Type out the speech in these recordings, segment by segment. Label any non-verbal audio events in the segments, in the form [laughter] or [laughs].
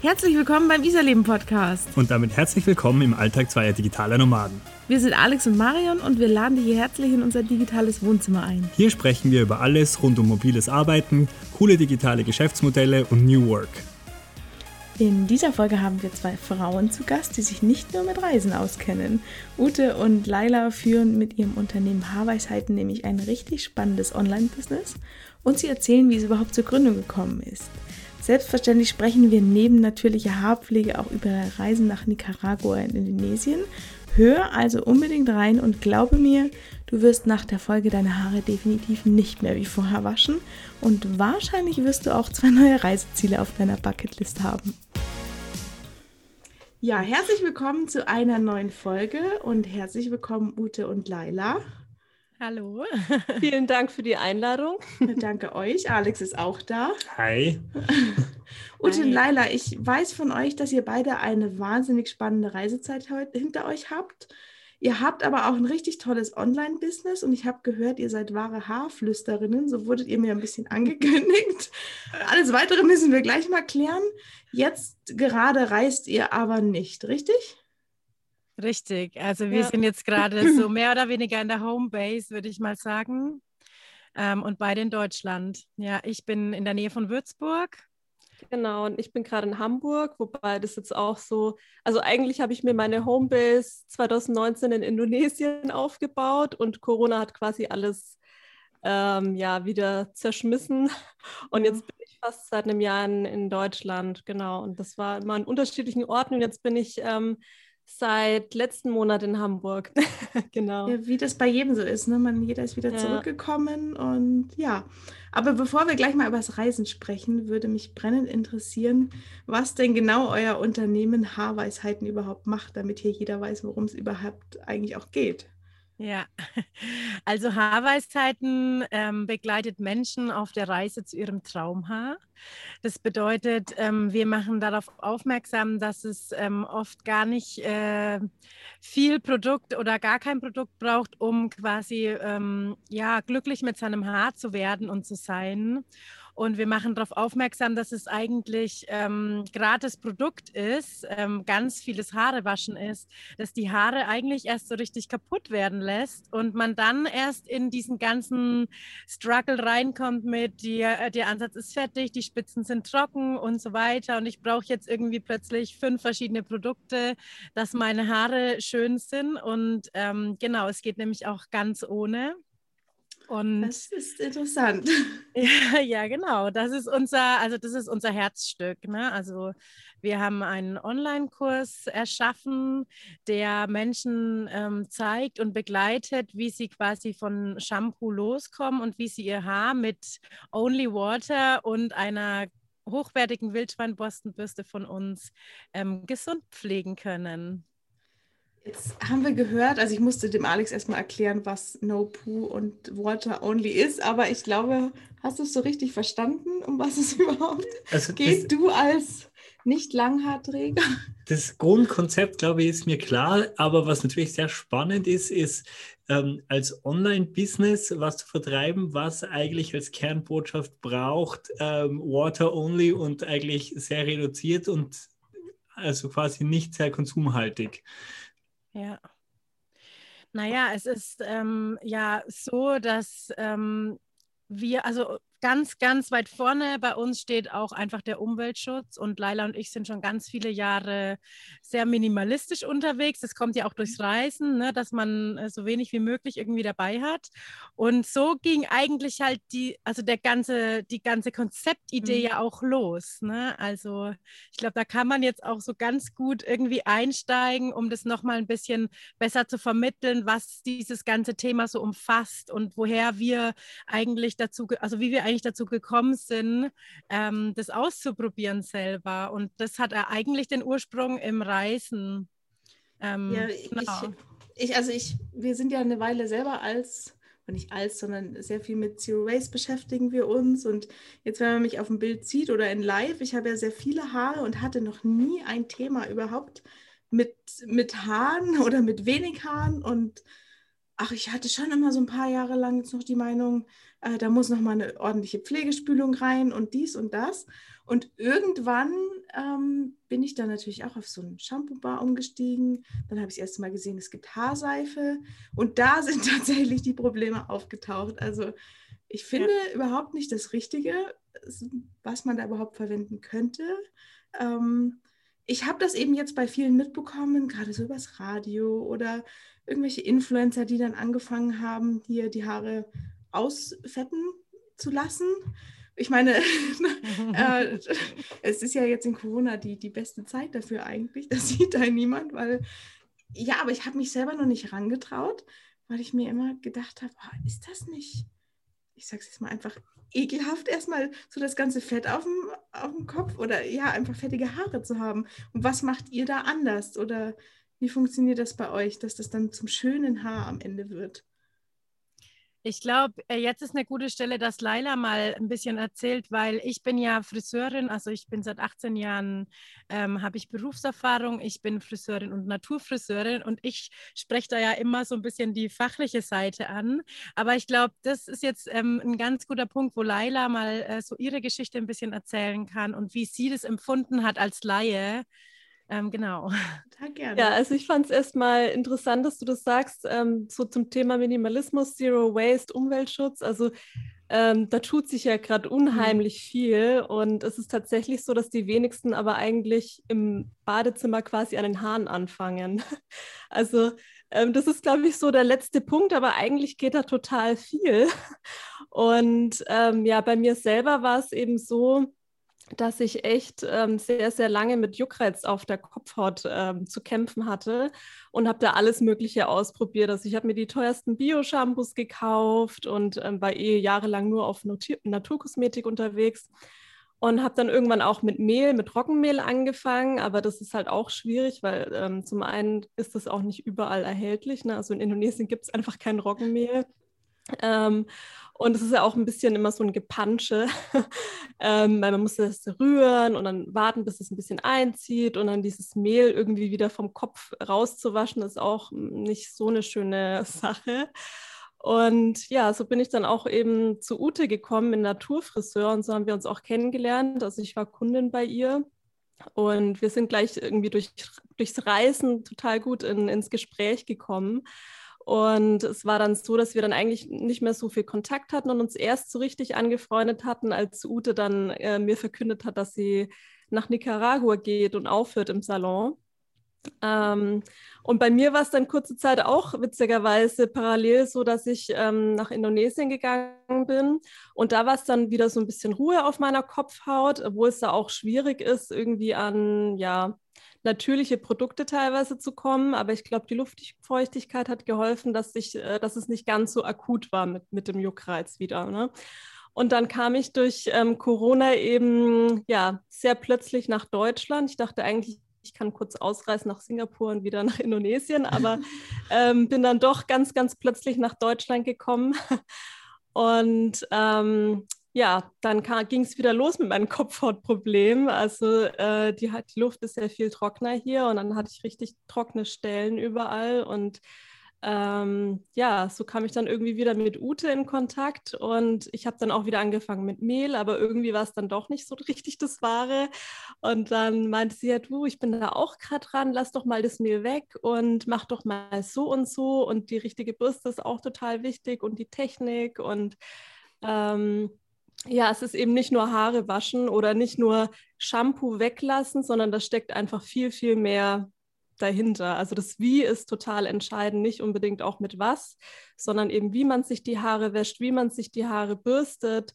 Herzlich willkommen beim Iserleben Podcast. Und damit herzlich willkommen im Alltag zweier digitaler Nomaden. Wir sind Alex und Marion und wir laden dich hier herzlich in unser digitales Wohnzimmer ein. Hier sprechen wir über alles rund um mobiles Arbeiten, coole digitale Geschäftsmodelle und New Work. In dieser Folge haben wir zwei Frauen zu Gast, die sich nicht nur mit Reisen auskennen. Ute und Laila führen mit ihrem Unternehmen Haarweisheiten nämlich ein richtig spannendes Online-Business und sie erzählen, wie es überhaupt zur Gründung gekommen ist. Selbstverständlich sprechen wir neben natürlicher Haarpflege auch über Reisen nach Nicaragua in Indonesien. Hör also unbedingt rein und glaube mir, du wirst nach der Folge deine Haare definitiv nicht mehr wie vorher waschen und wahrscheinlich wirst du auch zwei neue Reiseziele auf deiner Bucketlist haben. Ja, herzlich willkommen zu einer neuen Folge und herzlich willkommen Ute und Laila. Hallo. Vielen Dank für die Einladung. Danke euch. Alex ist auch da. Hi. Ute [laughs] und Laila, ich weiß von euch, dass ihr beide eine wahnsinnig spannende Reisezeit hinter euch habt. Ihr habt aber auch ein richtig tolles Online-Business und ich habe gehört, ihr seid wahre Haarflüsterinnen. So wurdet ihr mir ein bisschen angekündigt. [laughs] Alles weitere müssen wir gleich mal klären. Jetzt gerade reist ihr aber nicht, richtig? Richtig. Also wir ja. sind jetzt gerade so [clears throat] mehr oder weniger in der Homebase, würde ich mal sagen. Ähm, und beide in Deutschland. Ja, ich bin in der Nähe von Würzburg. Genau, und ich bin gerade in Hamburg, wobei das jetzt auch so, also eigentlich habe ich mir meine Homebase 2019 in Indonesien aufgebaut und Corona hat quasi alles ähm, ja wieder zerschmissen. Und jetzt bin ich fast seit einem Jahr in, in Deutschland, genau. Und das war immer an unterschiedlichen Orten und jetzt bin ich ähm, seit letzten Monat in Hamburg. [laughs] genau. Ja, wie das bei jedem so ist. Ne? Man, jeder ist wieder ja. zurückgekommen und ja. Aber bevor wir gleich mal über das Reisen sprechen, würde mich brennend interessieren, was denn genau euer Unternehmen Haarweisheiten überhaupt macht, damit hier jeder weiß, worum es überhaupt eigentlich auch geht. Ja, [laughs] also Haarweisheiten ähm, begleitet Menschen auf der Reise zu ihrem Traumhaar. Das bedeutet, ähm, wir machen darauf aufmerksam, dass es ähm, oft gar nicht äh, viel Produkt oder gar kein Produkt braucht, um quasi ähm, ja, glücklich mit seinem Haar zu werden und zu sein. Und wir machen darauf aufmerksam, dass es eigentlich ähm, gratis Produkt ist, ähm, ganz vieles Haarewaschen ist, dass die Haare eigentlich erst so richtig kaputt werden lässt und man dann erst in diesen ganzen Struggle reinkommt mit, die, äh, der Ansatz ist fertig, die Spitzen sind trocken und so weiter. Und ich brauche jetzt irgendwie plötzlich fünf verschiedene Produkte, dass meine Haare schön sind. Und ähm, genau, es geht nämlich auch ganz ohne. Und das ist interessant. [laughs] Ja, ja, genau. Das ist unser, also das ist unser Herzstück. Ne? Also wir haben einen Online-Kurs erschaffen, der Menschen ähm, zeigt und begleitet, wie sie quasi von Shampoo loskommen und wie sie ihr Haar mit Only Water und einer hochwertigen Wildschweinborstenbürste von uns ähm, gesund pflegen können. Jetzt haben wir gehört, also ich musste dem Alex erstmal erklären, was No Poo und Water Only ist, aber ich glaube, hast du es so richtig verstanden, um was es [laughs] überhaupt also geht? Du als Nicht-Langhaarträger? Das Grundkonzept, glaube ich, ist mir klar, aber was natürlich sehr spannend ist, ist ähm, als Online-Business was zu vertreiben, was eigentlich als Kernbotschaft braucht, ähm, Water Only und eigentlich sehr reduziert und also quasi nicht sehr konsumhaltig. Ja. Naja, es ist ähm, ja so, dass ähm, wir, also ganz, ganz weit vorne bei uns steht auch einfach der Umweltschutz. Und Laila und ich sind schon ganz viele Jahre sehr minimalistisch unterwegs. Das kommt ja auch durchs Reisen, ne, dass man äh, so wenig wie möglich irgendwie dabei hat. Und so ging eigentlich halt die, also der ganze, die ganze Konzeptidee mhm. ja auch los. Ne? Also ich glaube, da kann man jetzt auch so ganz gut irgendwie einsteigen, um das nochmal ein bisschen besser zu vermitteln, was dieses ganze Thema so umfasst und woher wir eigentlich dazu, also wie wir eigentlich dazu gekommen sind, ähm, das auszuprobieren selber. Und das hat er eigentlich den Ursprung im Reisen. Ähm, ja, genau. ich, ich, also ich, wir sind ja eine Weile selber als nicht als, sondern sehr viel mit Zero Waste beschäftigen wir uns. Und jetzt, wenn man mich auf dem Bild sieht oder in Live, ich habe ja sehr viele Haare und hatte noch nie ein Thema überhaupt mit, mit Haaren [laughs] oder mit wenig Haaren. Und ach, ich hatte schon immer so ein paar Jahre lang jetzt noch die Meinung, äh, da muss noch mal eine ordentliche Pflegespülung rein und dies und das. Und irgendwann ähm, bin ich dann natürlich auch auf so einen Shampoo-Bar umgestiegen. Dann habe ich das erste Mal gesehen, es gibt Haarseife. Und da [laughs] sind tatsächlich die Probleme aufgetaucht. Also ich finde ja. überhaupt nicht das Richtige, was man da überhaupt verwenden könnte. Ähm, ich habe das eben jetzt bei vielen mitbekommen, gerade so übers Radio oder irgendwelche Influencer, die dann angefangen haben, hier die Haare ausfetten zu lassen. Ich meine, [laughs] äh, es ist ja jetzt in Corona die, die beste Zeit dafür eigentlich. Das sieht da niemand, weil, ja, aber ich habe mich selber noch nicht rangetraut, weil ich mir immer gedacht habe, oh, ist das nicht, ich sage es jetzt mal einfach, ekelhaft erstmal so das ganze Fett auf dem, auf dem Kopf oder ja, einfach fettige Haare zu haben. Und was macht ihr da anders? Oder wie funktioniert das bei euch, dass das dann zum schönen Haar am Ende wird? Ich glaube, äh, jetzt ist eine gute Stelle, dass Laila mal ein bisschen erzählt, weil ich bin ja Friseurin, also ich bin seit 18 Jahren, ähm, habe ich Berufserfahrung, ich bin Friseurin und Naturfriseurin und ich spreche da ja immer so ein bisschen die fachliche Seite an. Aber ich glaube, das ist jetzt ähm, ein ganz guter Punkt, wo Laila mal äh, so ihre Geschichte ein bisschen erzählen kann und wie sie das empfunden hat als Laie ähm, genau. [laughs] Ja, also ich fand es erstmal interessant, dass du das sagst, ähm, so zum Thema Minimalismus, Zero Waste, Umweltschutz. Also ähm, da tut sich ja gerade unheimlich mhm. viel und es ist tatsächlich so, dass die wenigsten aber eigentlich im Badezimmer quasi an den Haaren anfangen. [laughs] Also ähm, das ist, glaube ich, so der letzte Punkt, aber eigentlich geht da total viel. [laughs] Und ähm, ja, bei mir selber war es eben so, dass ich echt ähm, sehr, sehr lange mit Juckreiz auf der Kopfhaut ähm, zu kämpfen hatte und habe da alles Mögliche ausprobiert. Also ich habe mir die teuersten Bio-Shampoos gekauft und ähm, war eh jahrelang nur auf Natur Naturkosmetik unterwegs und habe dann irgendwann auch mit Mehl, mit Roggenmehl angefangen, aber das ist halt auch schwierig, weil ähm, zum einen ist das auch nicht überall erhältlich. Ne? Also in Indonesien gibt es einfach kein Roggenmehl. Ähm, und es ist ja auch ein bisschen immer so ein Gepansche, [laughs] ähm, weil man muss das rühren und dann warten, bis es ein bisschen einzieht und dann dieses Mehl irgendwie wieder vom Kopf rauszuwaschen, ist auch nicht so eine schöne [laughs] Sache. Und ja, so bin ich dann auch eben zu Ute gekommen in Naturfriseur und so haben wir uns auch kennengelernt. Also ich war Kundin bei ihr und wir sind gleich irgendwie durch, durchs Reisen total gut in, ins Gespräch gekommen. Und es war dann so, dass wir dann eigentlich nicht mehr so viel Kontakt hatten und uns erst so richtig angefreundet hatten, als Ute dann äh, mir verkündet hat, dass sie nach Nicaragua geht und aufhört im Salon. Ähm, und bei mir war es dann kurze Zeit auch witzigerweise parallel so, dass ich ähm, nach Indonesien gegangen bin. Und da war es dann wieder so ein bisschen Ruhe auf meiner Kopfhaut, obwohl es da auch schwierig ist, irgendwie an ja, natürliche Produkte teilweise zu kommen. Aber ich glaube, die Luftfeuchtigkeit hat geholfen, dass, ich, äh, dass es nicht ganz so akut war mit, mit dem Juckreiz wieder. Ne? Und dann kam ich durch ähm, Corona eben ja sehr plötzlich nach Deutschland. Ich dachte eigentlich, ich kann kurz ausreisen nach Singapur und wieder nach Indonesien, aber [laughs] ähm, bin dann doch ganz, ganz plötzlich nach Deutschland gekommen. [laughs] Und ähm, ja, dann ging es wieder los mit meinem Kopfhautproblem. Also äh, die, die Luft ist sehr viel trockener hier und dann hatte ich richtig trockene Stellen überall und ähm, ja, so kam ich dann irgendwie wieder mit Ute in Kontakt und ich habe dann auch wieder angefangen mit Mehl, aber irgendwie war es dann doch nicht so [laughs] richtig das Wahre. Und dann meinte sie ja, du, ich bin da auch gerade dran, lass doch mal das Mehl weg und mach doch mal so und so und die richtige Bürste ist auch total wichtig und die Technik und ähm, ja, es ist eben nicht nur Haare waschen oder nicht nur Shampoo weglassen, sondern da steckt einfach viel, viel mehr dahinter. Also das Wie ist total entscheidend, nicht unbedingt auch mit was, sondern eben wie man sich die Haare wäscht, wie man sich die Haare bürstet,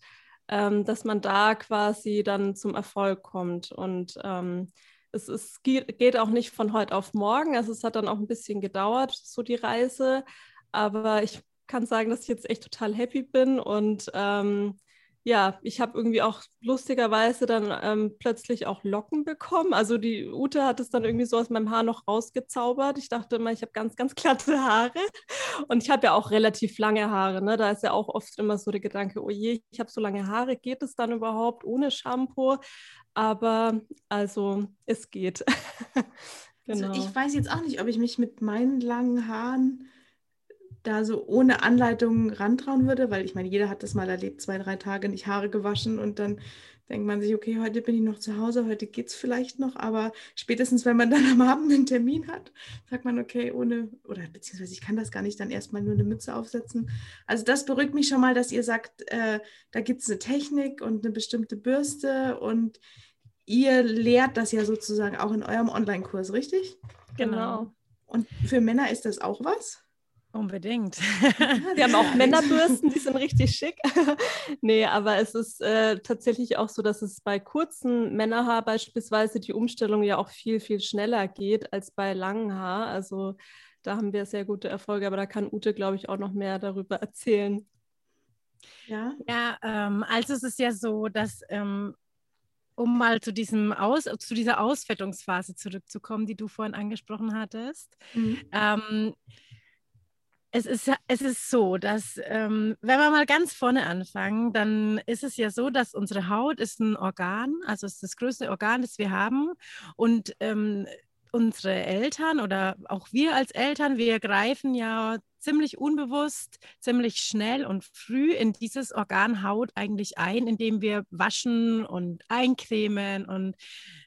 ähm, dass man da quasi dann zum Erfolg kommt. Und ähm, es, es geht auch nicht von heute auf morgen. Also es hat dann auch ein bisschen gedauert, so die Reise. Aber ich kann sagen, dass ich jetzt echt total happy bin und ähm, ja, ich habe irgendwie auch lustigerweise dann ähm, plötzlich auch Locken bekommen. Also die Ute hat es dann irgendwie so aus meinem Haar noch rausgezaubert. Ich dachte immer, ich habe ganz, ganz glatte Haare. Und ich habe ja auch relativ lange Haare. Ne? Da ist ja auch oft immer so der Gedanke, oh je, ich habe so lange Haare, geht es dann überhaupt ohne Shampoo? Aber also es geht. genau. [laughs] Also ich weiß jetzt auch nicht, ob ich mich mit meinen langen Haaren da so ohne Anleitung rantrauen würde, weil ich meine, jeder hat das mal erlebt, zwei, drei Tage nicht Haare gewaschen und dann denkt man sich, okay, heute bin ich noch zu Hause, heute geht es vielleicht noch, aber spätestens, wenn man dann am Abend einen Termin hat, sagt man, okay, ohne, oder beziehungsweise ich kann das gar nicht dann erstmal nur eine Mütze aufsetzen. Also das beruhigt mich schon mal, dass ihr sagt, äh, da gibt es eine Technik und eine bestimmte Bürste und ihr lehrt das ja sozusagen auch in eurem Online-Kurs, richtig? Genau. Und für Männer ist das auch was? Unbedingt. Wir [laughs] haben auch Männerbürsten, die sind richtig [laughs] schick. [laughs] nee, aber es ist äh, tatsächlich auch so, dass es bei kurzen Männerhaar beispielsweise die Umstellung ja auch viel, viel schneller geht als bei langen Haar. Also da haben wir sehr gute Erfolge, aber da kann Ute, glaube ich, auch noch mehr darüber erzählen. Ja, ja ähm, also es ist ja so, dass ähm, um mal zu, diesem Aus, zu dieser Ausfettungsphase zurückzukommen, die du vorhin angesprochen hattest. Mhm. Ähm, es ist, es ist so, dass ähm, wenn wir mal ganz vorne anfangen, dann ist es ja so, dass unsere Haut ist ein Organ, also ist das größte Organ, das wir haben. Und ähm, unsere Eltern oder auch wir als Eltern, wir greifen ja ziemlich unbewusst, ziemlich schnell und früh in dieses Organ Haut eigentlich ein, indem wir waschen und eincremen und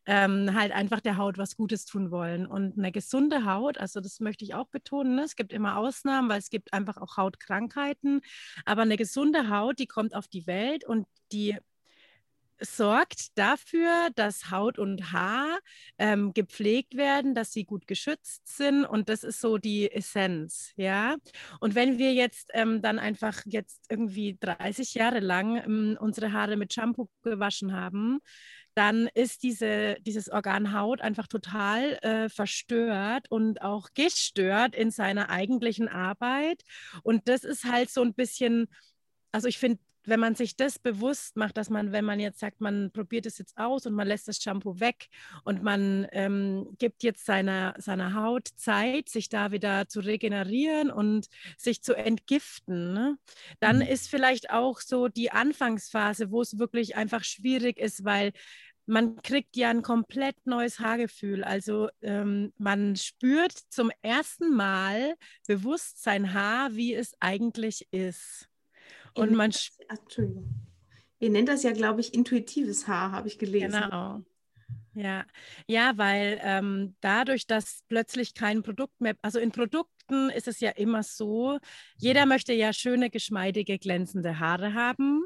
ähm, halt einfach der Haut was Gutes tun wollen. Und eine gesunde Haut, also das möchte ich auch betonen, ne? es gibt immer Ausnahmen, weil es gibt einfach auch Hautkrankheiten, aber eine gesunde Haut, die kommt auf die Welt und die sorgt dafür, dass Haut und Haar ähm, gepflegt werden, dass sie gut geschützt sind und das ist so die Essenz, ja. Und wenn wir jetzt ähm, dann einfach jetzt irgendwie 30 Jahre lang ähm, unsere Haare mit Shampoo gewaschen haben, dann ist diese, dieses Organ Haut einfach total äh, verstört und auch gestört in seiner eigentlichen Arbeit. Und das ist halt so ein bisschen, also ich finde, wenn man sich das bewusst macht, dass man, wenn man jetzt sagt, man probiert es jetzt aus und man lässt das Shampoo weg und man ähm, gibt jetzt seiner, seiner Haut Zeit, sich da wieder zu regenerieren und sich zu entgiften, ne? dann mhm. ist vielleicht auch so die Anfangsphase, wo es wirklich einfach schwierig ist, weil man kriegt ja ein komplett neues Haargefühl. Also ähm, man spürt zum ersten Mal bewusst sein Haar, wie es eigentlich ist. Und man. Entschuldigung. Ihr nennt das ja, glaube ich, intuitives Haar, habe ich gelesen. Genau. Ja, ja, weil ähm, dadurch, dass plötzlich kein Produkt mehr, also in Produkten ist es ja immer so, jeder möchte ja schöne, geschmeidige, glänzende Haare haben.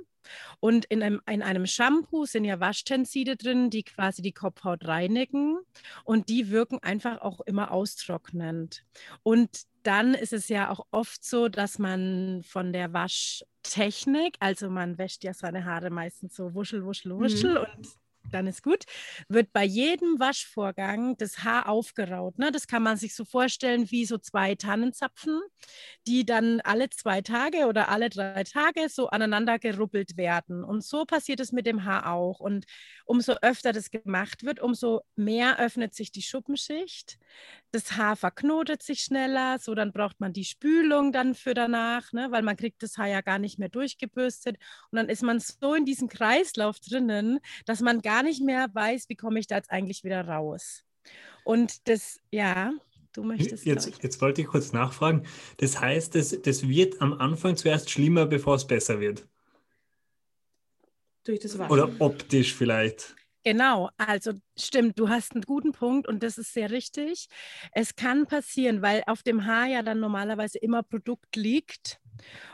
Und in einem, in einem Shampoo sind ja Waschtenside drin, die quasi die Kopfhaut reinigen und die wirken einfach auch immer austrocknend. Und dann ist es ja auch oft so, dass man von der Waschtechnik, also man wäscht ja seine Haare meistens so wuschel, wuschel, wuschel mhm. und dann ist gut, wird bei jedem Waschvorgang das Haar aufgeraut. Ne? Das kann man sich so vorstellen wie so zwei Tannenzapfen, die dann alle zwei Tage oder alle drei Tage so aneinander gerubbelt werden. Und so passiert es mit dem Haar auch. Und umso öfter das gemacht wird, umso mehr öffnet sich die Schuppenschicht. Das Haar verknotet sich schneller, so dann braucht man die Spülung dann für danach, ne? weil man kriegt das Haar ja gar nicht mehr durchgebürstet. Und dann ist man so in diesem Kreislauf drinnen, dass man gar nicht mehr weiß, wie komme ich da jetzt eigentlich wieder raus. Und das, ja, du möchtest. Jetzt, jetzt wollte ich kurz nachfragen. Das heißt, das, das wird am Anfang zuerst schlimmer, bevor es besser wird. Durch das Waschen. Oder optisch vielleicht. Genau, also stimmt, du hast einen guten Punkt und das ist sehr richtig. Es kann passieren, weil auf dem Haar ja dann normalerweise immer Produkt liegt.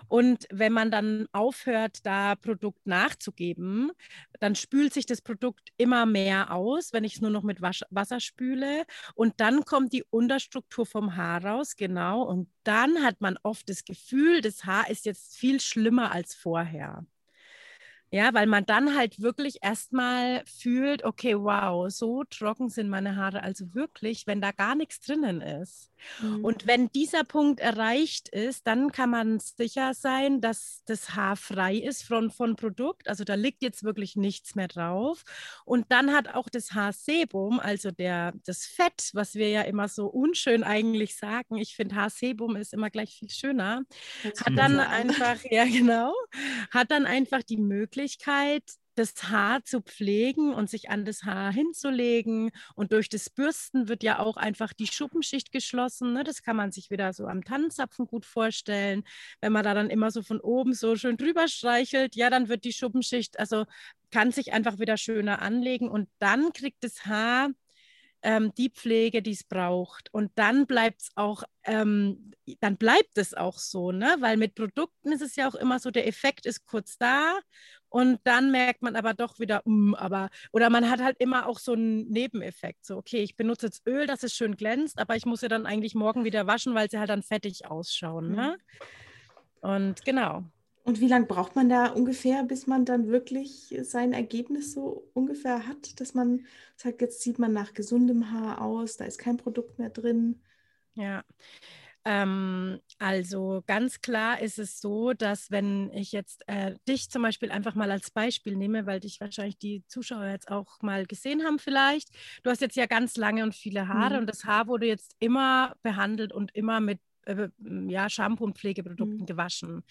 Und wenn man dann aufhört, da Produkt nachzugeben, dann spült sich das Produkt immer mehr aus, wenn ich es nur noch mit Wasser spüle. Und dann kommt die Unterstruktur vom Haar raus, genau. Und dann hat man oft das Gefühl, das Haar ist jetzt viel schlimmer als vorher. Ja, weil man dann halt wirklich erstmal fühlt, okay, wow, so trocken sind meine Haare also wirklich, wenn da gar nichts drinnen ist. Mhm. Und wenn dieser Punkt erreicht ist, dann kann man sicher sein, dass das Haar frei ist von, von Produkt. Also da liegt jetzt wirklich nichts mehr drauf. Und dann hat auch das Haarsebum, also der, das Fett, was wir ja immer so unschön eigentlich sagen, ich finde Haarsebum ist immer gleich viel schöner, hat dann einfach, [laughs] ja genau, hat dann einfach die Möglichkeit, das Haar zu pflegen und sich an das Haar hinzulegen. Und durch das Bürsten wird ja auch einfach die Schuppenschicht geschlossen. Ne? Das kann man sich wieder so am Tannenzapfen gut vorstellen. Wenn man da dann immer so von oben so schön drüber streichelt, ja, dann wird die Schuppenschicht, also kann sich einfach wieder schöner anlegen und dann kriegt das Haar ähm, die Pflege, die es braucht. Und dann bleibt es auch, ähm, dann bleibt es auch so, ne? Weil mit Produkten ist es ja auch immer so, der Effekt ist kurz da und dann merkt man aber doch wieder, mm, aber, oder man hat halt immer auch so einen Nebeneffekt. So, okay, ich benutze jetzt Öl, dass es schön glänzt, aber ich muss ja dann eigentlich morgen wieder waschen, weil sie halt dann fettig ausschauen. Ne? Mhm. Und genau. Und wie lange braucht man da ungefähr, bis man dann wirklich sein Ergebnis so ungefähr hat, dass man sagt, jetzt sieht man nach gesundem Haar aus, da ist kein Produkt mehr drin? Ja. Ähm, also ganz klar ist es so, dass wenn ich jetzt äh, dich zum Beispiel einfach mal als Beispiel nehme, weil dich wahrscheinlich die Zuschauer jetzt auch mal gesehen haben vielleicht. Du hast jetzt ja ganz lange und viele Haare mhm. und das Haar wurde jetzt immer behandelt und immer mit äh, ja, Shampoo und Pflegeprodukten mhm. gewaschen.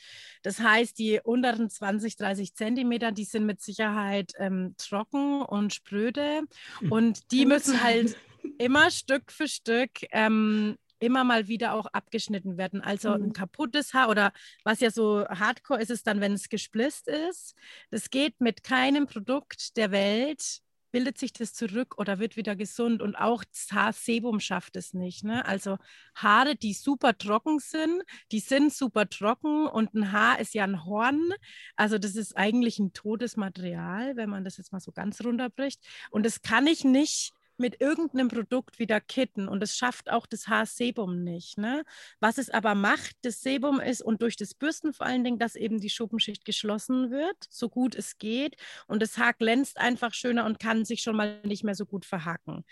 Das heißt, die unteren 20, 30 Zentimeter, die sind mit Sicherheit ähm, trocken und spröde mhm. [laughs] und die müssen halt immer Stück für Stück ähm, immer mal wieder auch abgeschnitten werden. Also mhm. ein kaputtes Haar oder was ja so hardcore ist, ist dann, wenn es gesplitzt ist. Das geht mit keinem Produkt der Welt bildet sich das zurück oder wird wieder gesund und auch das Haarsebum schafft es nicht. Ne? Also Haare, die super trocken sind, die sind super trocken und ein Haar ist ja ein Horn. Also das ist eigentlich ein totes Material, wenn man das jetzt mal so ganz runterbricht. Und das kann ich nicht mit irgendeinem Produkt wieder kitten und es schafft auch das Haarsebum nicht. Ne? Was es aber macht, das Sebum ist und durch das Bürsten vor allen Dingen, dass eben die Schuppenschicht geschlossen wird, so gut es geht und das Haar glänzt einfach schöner und kann sich schon mal nicht mehr so gut verhaken.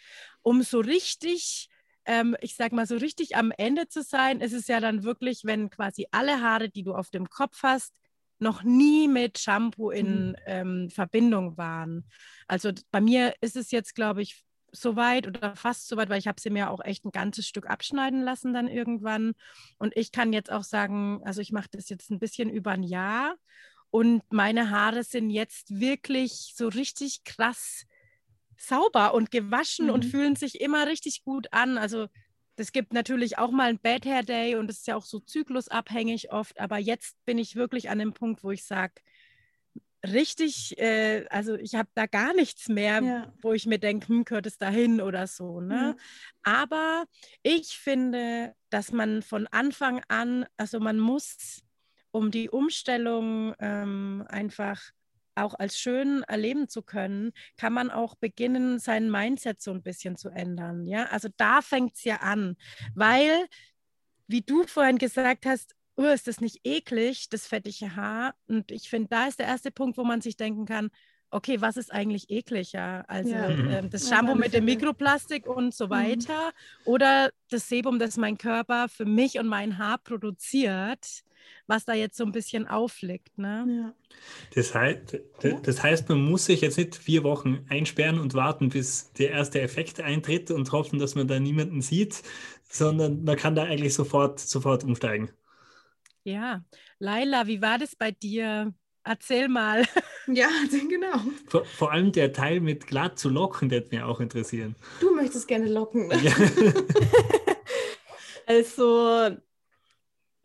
Um so richtig ähm, ich sag mal, so richtig am Ende zu sein, ist es ja dann wirklich, wenn quasi alle Haare, die du auf dem Kopf hast, noch nie mit Shampoo in mhm. ähm, Verbindung waren. Also bei mir ist es jetzt, glaube ich, so weit oder fast so weit, weil ich habe sie mir auch echt ein ganzes Stück abschneiden lassen dann irgendwann. Und ich kann jetzt auch sagen, also ich mache das jetzt ein bisschen über ein Jahr und meine Haare sind jetzt wirklich so richtig krass sauber und gewaschen mhm. und fühlen sich immer richtig gut an. Also es gibt natürlich auch mal ein Bad Hair Day und es ist ja auch so zyklusabhängig oft, aber jetzt bin ich wirklich an dem Punkt, wo ich sage, richtig, äh, also ich habe da gar nichts mehr, ja. wo ich mir denke, hm, gehört es dahin oder so. Ne? Mhm. Aber ich finde, dass man von Anfang an, also man muss, um die Umstellung ähm, einfach auch als schön erleben zu können, kann man auch beginnen, sein Mindset so ein bisschen zu ändern. Ja, also da fängt es ja an, weil, wie du vorhin gesagt hast, oh, ist das nicht eklig, das fettige Haar? Und ich finde, da ist der erste Punkt, wo man sich denken kann, okay, was ist eigentlich ekliger? Also ja. äh, das Shampoo ja, mit dem Mikroplastik und so mhm. weiter mhm. oder das Sebum, das mein Körper für mich und mein Haar produziert, was da jetzt so ein bisschen aufliegt. Ne? Ja. Das, heißt, das heißt, man muss sich jetzt nicht vier Wochen einsperren und warten, bis der erste Effekt eintritt und hoffen, dass man da niemanden sieht, sondern man kann da eigentlich sofort, sofort umsteigen. Ja, Laila, wie war das bei dir? Erzähl mal. [laughs] Ja, [laughs] genau. Vor, vor, allem der Teil mit glatt zu locken, der wird mir auch interessieren. Du möchtest gerne locken. Ja. [laughs] also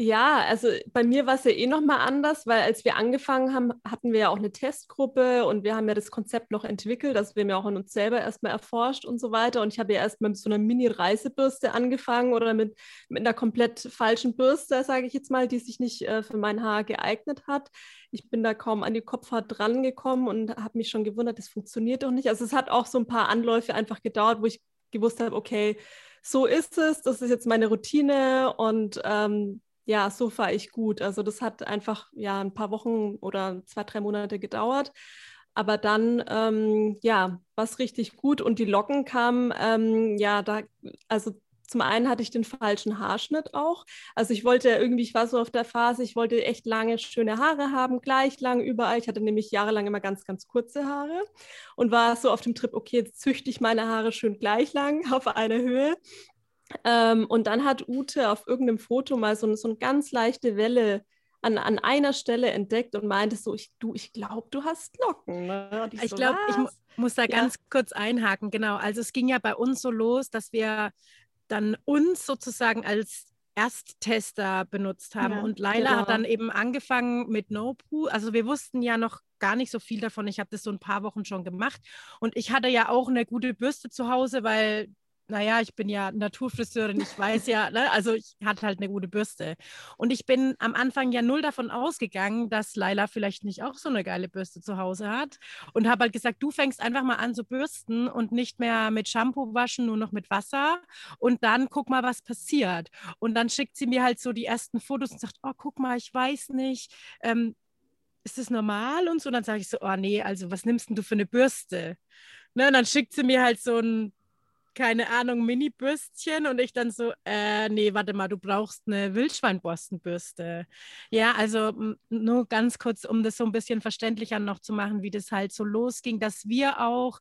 ja, also bei mir war es ja eh nochmal anders, weil als wir angefangen haben, hatten wir ja auch eine Testgruppe und wir haben ja das Konzept noch entwickelt, das wir haben ja auch an uns selber erstmal erforscht und so weiter. Und ich habe ja erstmal mit so einer Mini-Reisebürste angefangen oder mit, mit einer komplett falschen Bürste, sage ich jetzt mal, die sich nicht äh, für mein Haar geeignet hat. Ich bin da kaum an die Kopfhaut drangekommen und habe mich schon gewundert, das funktioniert doch nicht. Also es hat auch so ein paar Anläufe einfach gedauert, wo ich gewusst habe, okay, so ist es, das ist jetzt meine Routine und ähm, ja, so fahre ich gut. Also das hat einfach ja ein paar Wochen oder zwei, drei Monate gedauert. Aber dann, ähm, ja, war es richtig gut und die Locken kamen, ähm, ja, da, also zum einen hatte ich den falschen Haarschnitt auch. Also ich wollte irgendwie, ich war so auf der Phase, ich wollte echt lange, schöne Haare haben, gleich lang überall. Ich hatte nämlich jahrelang immer ganz, ganz kurze Haare und war so auf dem Trip, okay, jetzt züchte ich meine Haare schön gleich lang [laughs] auf einer Höhe. Ähm, und dann hat Ute auf irgendeinem Foto mal so, so eine ganz leichte Welle an, an einer Stelle entdeckt und meinte so, ich, du, ich glaube, du hast Locken. Ne? ich, ich so, glaube, ich mu muss da ja. ganz kurz einhaken. Genau, also es ging ja bei uns so los, dass wir dann uns sozusagen als Ersttester benutzt haben. Ja, und Laila genau. hat dann eben angefangen mit NoPoo. Also wir wussten ja noch gar nicht so viel davon. Ich habe das so ein paar Wochen schon gemacht. Und ich hatte ja auch eine gute Bürste zu Hause, weil naja, ich bin ja Naturfriseurin, ich weiß ja, ne? also ich hatte halt eine gute Bürste. Und ich bin am Anfang ja null davon ausgegangen, dass Laila vielleicht nicht auch so eine geile Bürste zu Hause hat. Und habe halt gesagt, du fängst einfach mal an zu bürsten und nicht mehr mit Shampoo waschen, nur noch mit Wasser. Und dann guck mal, was passiert. Und dann schickt sie mir halt so die ersten Fotos und sagt, oh, guck mal, ich weiß nicht. Ähm, ist das normal und so? Und dann sage ich so, oh nee, also was nimmst denn du für eine Bürste? Ne, und dann schickt sie mir halt so ein keine Ahnung, Mini-Bürstchen und ich dann so, äh, nee, warte mal, du brauchst eine Wildschweinborstenbürste. Ja, also nur ganz kurz, um das so ein bisschen verständlicher noch zu machen, wie das halt so losging, dass wir auch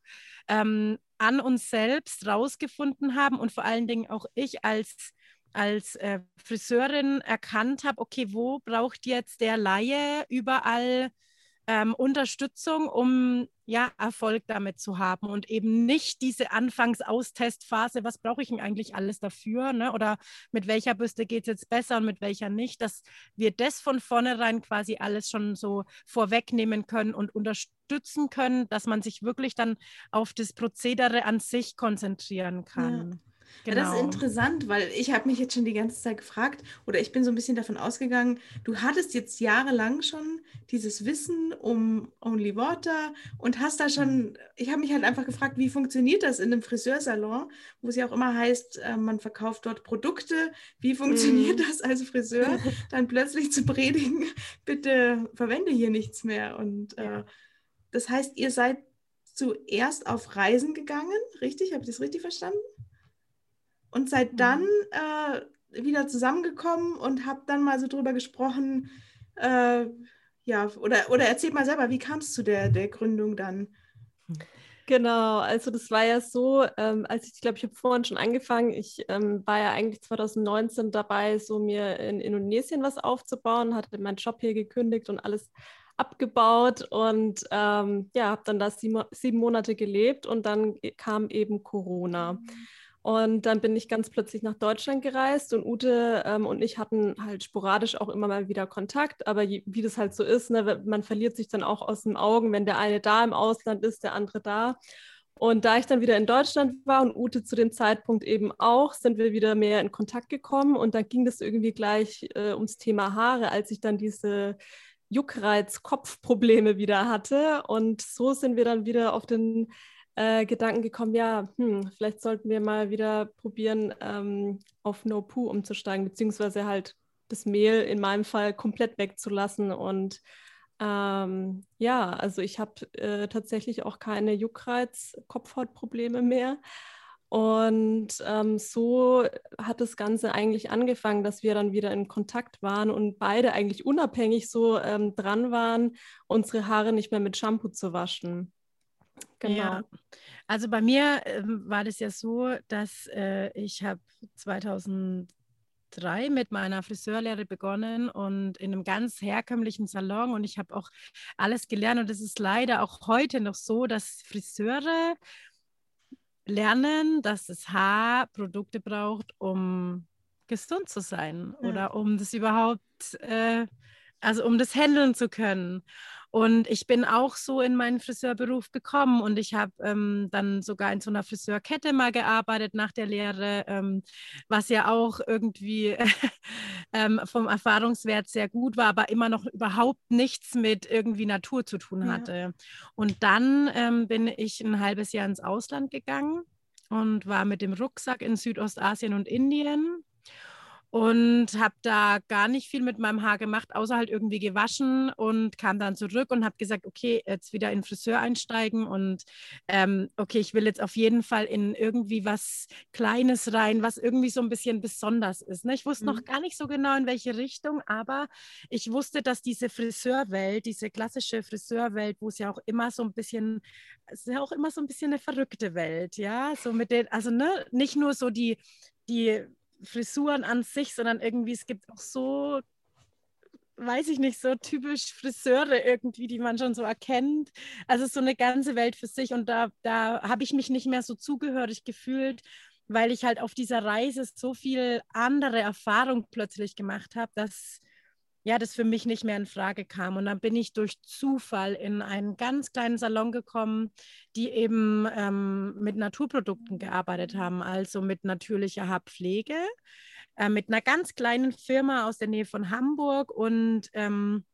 ähm, an uns selbst rausgefunden haben und vor allen Dingen auch ich als als äh, Friseurin erkannt habe, okay, wo braucht jetzt der Laie überall ähm, Unterstützung, um ja Erfolg damit zu haben und eben nicht diese Anfangsaustestphase, was brauche ich denn eigentlich alles dafür, ne? oder mit welcher Bürste geht es jetzt besser und mit welcher nicht, dass wir das von vornherein quasi alles schon so vorwegnehmen können und unterstützen können, dass man sich wirklich dann auf das Prozedere an sich konzentrieren kann. Ja. Genau. Ja, das ist genau. interessant, weil ich habe mich jetzt schon die ganze Zeit gefragt oder ich bin so ein bisschen davon ausgegangen, du hattest jetzt jahrelang schon dieses Wissen um Only Water und hast da schon, mhm. ich habe mich halt einfach gefragt, wie funktioniert das in einem Friseursalon, wo es ja auch immer heißt, äh, man verkauft dort Produkte, wie funktioniert mm. das als Friseur, [laughs] dann plötzlich zu predigen, [laughs] bitte verwende hier nichts mehr und äh, das heißt, ihr seid zuerst auf Reisen gegangen, richtig? Habe ich das richtig verstanden? Und seid mhm. dann äh, wieder zusammengekommen und habt dann mal so drüber gesprochen. Äh, ja, oder, oder erzählt mal selber, wie kam es zu der, der Gründung dann? Genau, also das war ja so, ähm, als ich, ich glaube, ich habe vorhin schon angefangen, ich ähm, war ja eigentlich 2019 dabei, so mir in Indonesien was aufzubauen, hatte meinen Job hier gekündigt und alles abgebaut und ähm, ja, habe dann da sieben, sieben, Monate gelebt und dann kam eben Corona. Mhm. Und dann bin ich ganz plötzlich nach Deutschland gereist und Ute ähm, und ich hatten halt sporadisch auch immer mal wieder Kontakt. Aber je, wie das halt so ist, ne, man verliert sich dann auch aus den Augen, wenn der eine da im Ausland ist, der andere da. Und da ich dann wieder in Deutschland war und Ute zu dem Zeitpunkt eben auch, sind wir wieder mehr in Kontakt gekommen. Und dann ging das irgendwie gleich äh, ums Thema Haare, als ich dann diese Juckreiz-Kopfprobleme wieder hatte. Und so sind wir dann wieder auf den äh, Gedanken gekommen, ja, hm, vielleicht sollten wir mal wieder probieren, ähm, auf No Poo umzusteigen, beziehungsweise halt das Mehl in meinem Fall komplett wegzulassen. Und ähm, ja, also ich habe äh, tatsächlich auch keine Juckreiz-Kopfhautprobleme mehr. Und ähm, so hat das Ganze eigentlich angefangen, dass wir dann wieder in Kontakt waren und beide eigentlich unabhängig so ähm, dran waren, unsere Haare nicht mehr mit Shampoo zu waschen. Genau. Ja. Also bei mir äh, war das ja so, dass äh, ich habe 2003 mit meiner Friseurlehre begonnen und in einem ganz herkömmlichen Salon und ich habe auch alles gelernt und es ist leider auch heute noch so, dass Friseure lernen, dass das Haar Produkte braucht, um gesund zu sein ja. oder um das überhaupt, äh, also um das handeln zu können. Und ich bin auch so in meinen Friseurberuf gekommen und ich habe ähm, dann sogar in so einer Friseurkette mal gearbeitet nach der Lehre, ähm, was ja auch irgendwie [laughs] ähm, vom Erfahrungswert sehr gut war, aber immer noch überhaupt nichts mit irgendwie Natur zu tun hatte. Ja. Und dann ähm, bin ich ein halbes Jahr ins Ausland gegangen und war mit dem Rucksack in Südostasien und Indien und habe da gar nicht viel mit meinem Haar gemacht, außer halt irgendwie gewaschen und kam dann zurück und habe gesagt, okay, jetzt wieder in Friseur einsteigen und ähm, okay, ich will jetzt auf jeden Fall in irgendwie was Kleines rein, was irgendwie so ein bisschen besonders ist. Ne? Ich wusste mhm. noch gar nicht so genau in welche Richtung, aber ich wusste, dass diese Friseurwelt, diese klassische Friseurwelt, wo es ja auch immer so ein bisschen, es ist ja auch immer so ein bisschen eine verrückte Welt, ja, so mit den, also ne, nicht nur so die die Frisuren an sich, sondern irgendwie es gibt auch so weiß ich nicht, so typisch Friseure irgendwie, die man schon so erkennt. Also so eine ganze Welt für sich. Und da, da habe ich mich nicht mehr so zugehörig gefühlt, weil ich halt auf dieser Reise so viel andere Erfahrung plötzlich gemacht habe, dass ja, das für mich nicht mehr in Frage kam. Und dann bin ich durch Zufall in einen ganz kleinen Salon gekommen, die eben ähm, mit Naturprodukten gearbeitet haben, also mit natürlicher Haarpflege, äh, mit einer ganz kleinen Firma aus der Nähe von Hamburg und ähm,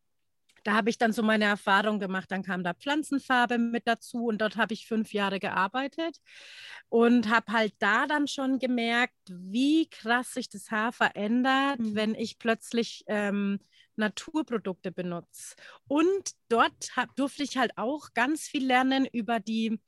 da habe ich dann so meine Erfahrung gemacht. Dann kam da Pflanzenfarbe mit dazu und dort habe ich fünf Jahre gearbeitet und habe halt da dann schon gemerkt, wie krass sich das Haar verändert, mhm. wenn ich plötzlich ähm, Naturprodukte benutze. Und dort hab, durfte ich halt auch ganz viel lernen über die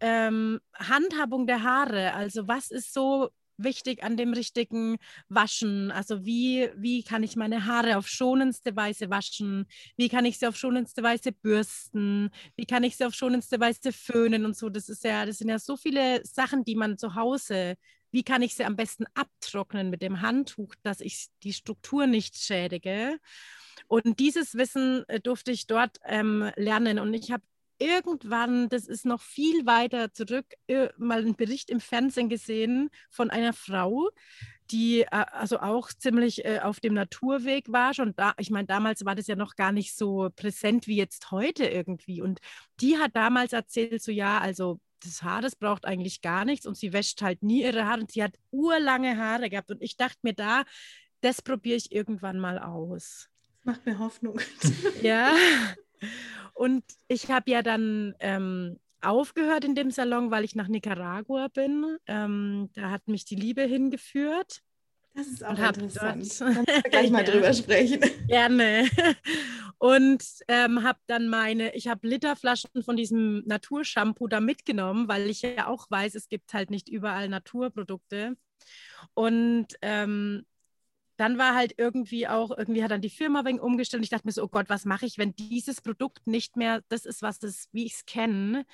ähm, Handhabung der Haare. Also was ist so wichtig an dem richtigen Waschen? Also wie, wie kann ich meine Haare auf schonendste Weise waschen? Wie kann ich sie auf schonendste Weise bürsten? Wie kann ich sie auf schonendste Weise föhnen und so? Das ist ja, das sind ja so viele Sachen, die man zu Hause wie kann ich sie am besten abtrocknen mit dem Handtuch, dass ich die Struktur nicht schädige. Und dieses Wissen äh, durfte ich dort ähm, lernen. Und ich habe irgendwann, das ist noch viel weiter zurück, äh, mal einen Bericht im Fernsehen gesehen von einer Frau, die äh, also auch ziemlich auf dem Naturweg war. Schon da, ich meine, damals war das ja noch gar nicht so präsent wie jetzt heute irgendwie. Und die hat damals erzählt, so ja, also das Haar, das braucht eigentlich gar nichts und sie wäscht halt nie ihre Haare und sie hat urlange Haare gehabt und ich dachte mir da, das probiere ich irgendwann mal aus. Macht mir Hoffnung. [laughs] ja. Und ich habe ja dann ähm, aufgehört in dem Salon, weil ich nach Nicaragua bin. Ähm, da hat mich die Liebe hingeführt. Das ist auch interessant. Dort, Kannst gleich [laughs] mal drüber sprechen. Gerne. [laughs] Und ähm, habe dann meine, ich habe Literflaschen von diesem Naturshampoo da mitgenommen, weil ich ja auch weiß, es gibt halt nicht überall Naturprodukte. Und ähm, dann war halt irgendwie auch, irgendwie hat dann die Firma wegen umgestellt. Und ich dachte mir so, oh Gott, was mache ich, wenn dieses Produkt nicht mehr das ist, was das, wie ich es kenne,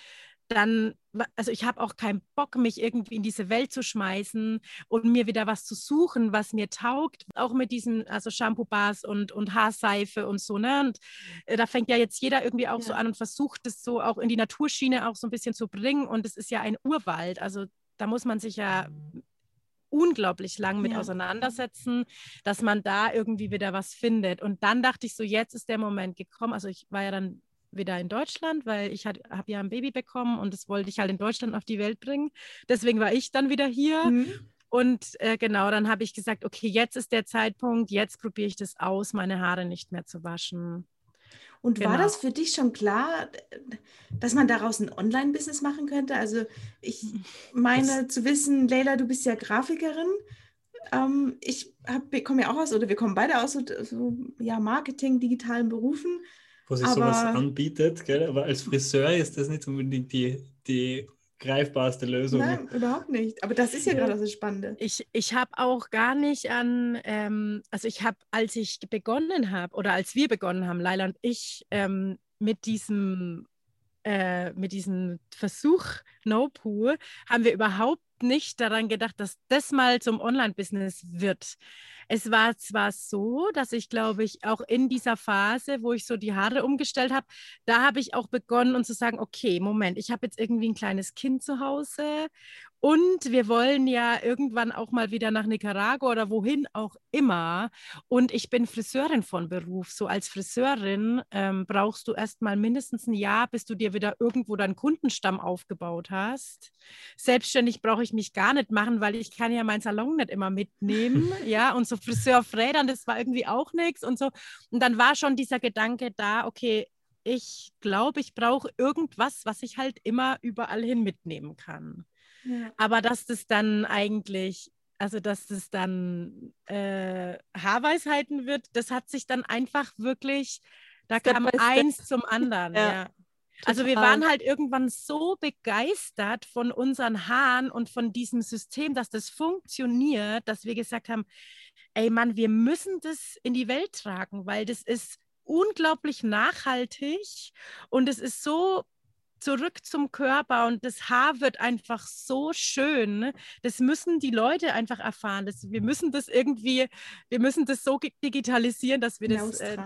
dann, also ich habe auch keinen Bock, mich irgendwie in diese Welt zu schmeißen und mir wieder was zu suchen, was mir taugt. Auch mit diesen, also Shampoo-Bars und, und Haarseife und so, ne? Und äh, da fängt ja jetzt jeder irgendwie auch ja. so an und versucht es so auch in die Naturschiene auch so ein bisschen zu bringen. Und es ist ja ein Urwald. Also da muss man sich ja unglaublich lang mit ja. auseinandersetzen, dass man da irgendwie wieder was findet. Und dann dachte ich so, jetzt ist der Moment gekommen. Also ich war ja dann wieder in Deutschland, weil ich habe ja ein Baby bekommen und das wollte ich halt in Deutschland auf die Welt bringen. Deswegen war ich dann wieder hier. Mhm. Und äh, genau, dann habe ich gesagt, okay, jetzt ist der Zeitpunkt, jetzt probiere ich das aus, meine Haare nicht mehr zu waschen. Und genau. war das für dich schon klar, dass man daraus ein Online-Business machen könnte? Also ich meine das zu wissen, Leila, du bist ja Grafikerin. Ähm, ich komme ja auch aus, oder wir kommen beide aus so, so ja, Marketing, digitalen Berufen wo sich aber, sowas anbietet. Gell? Aber als Friseur ist das nicht unbedingt die, die greifbarste Lösung. Nein, überhaupt nicht. Aber das ist ja, ja. gerade das Spannende. Ich, ich habe auch gar nicht an, ähm, also ich habe, als ich begonnen habe oder als wir begonnen haben, Laila und ich, ähm, mit diesem äh, mit diesem Versuch No Poo haben wir überhaupt nicht daran gedacht, dass das mal zum Online-Business wird. Es war zwar so, dass ich, glaube ich, auch in dieser Phase, wo ich so die Haare umgestellt habe, da habe ich auch begonnen und zu sagen, okay, Moment, ich habe jetzt irgendwie ein kleines Kind zu Hause und wir wollen ja irgendwann auch mal wieder nach Nicaragua oder wohin auch immer. Und ich bin Friseurin von Beruf. So als Friseurin ähm, brauchst du erst mal mindestens ein Jahr, bis du dir wieder irgendwo deinen Kundenstamm aufgebaut hast. Selbstständig brauche ich mich gar nicht machen, weil ich kann ja meinen Salon nicht immer mitnehmen. [laughs] ja, und so Friseurfrädern, das war irgendwie auch nichts und so. Und dann war schon dieser Gedanke da, okay, ich glaube, ich brauche irgendwas, was ich halt immer überall hin mitnehmen kann. Aber dass das dann eigentlich, also dass das dann äh, Haarweisheiten wird, das hat sich dann einfach wirklich, da Step kam eins zum anderen. [laughs] ja. ja. Also wir waren halt irgendwann so begeistert von unseren Haaren und von diesem System, dass das funktioniert, dass wir gesagt haben, ey Mann, wir müssen das in die Welt tragen, weil das ist unglaublich nachhaltig und es ist so zurück zum Körper und das Haar wird einfach so schön. Ne? Das müssen die Leute einfach erfahren. Das, wir müssen das irgendwie, wir müssen das so digitalisieren, dass wir das äh,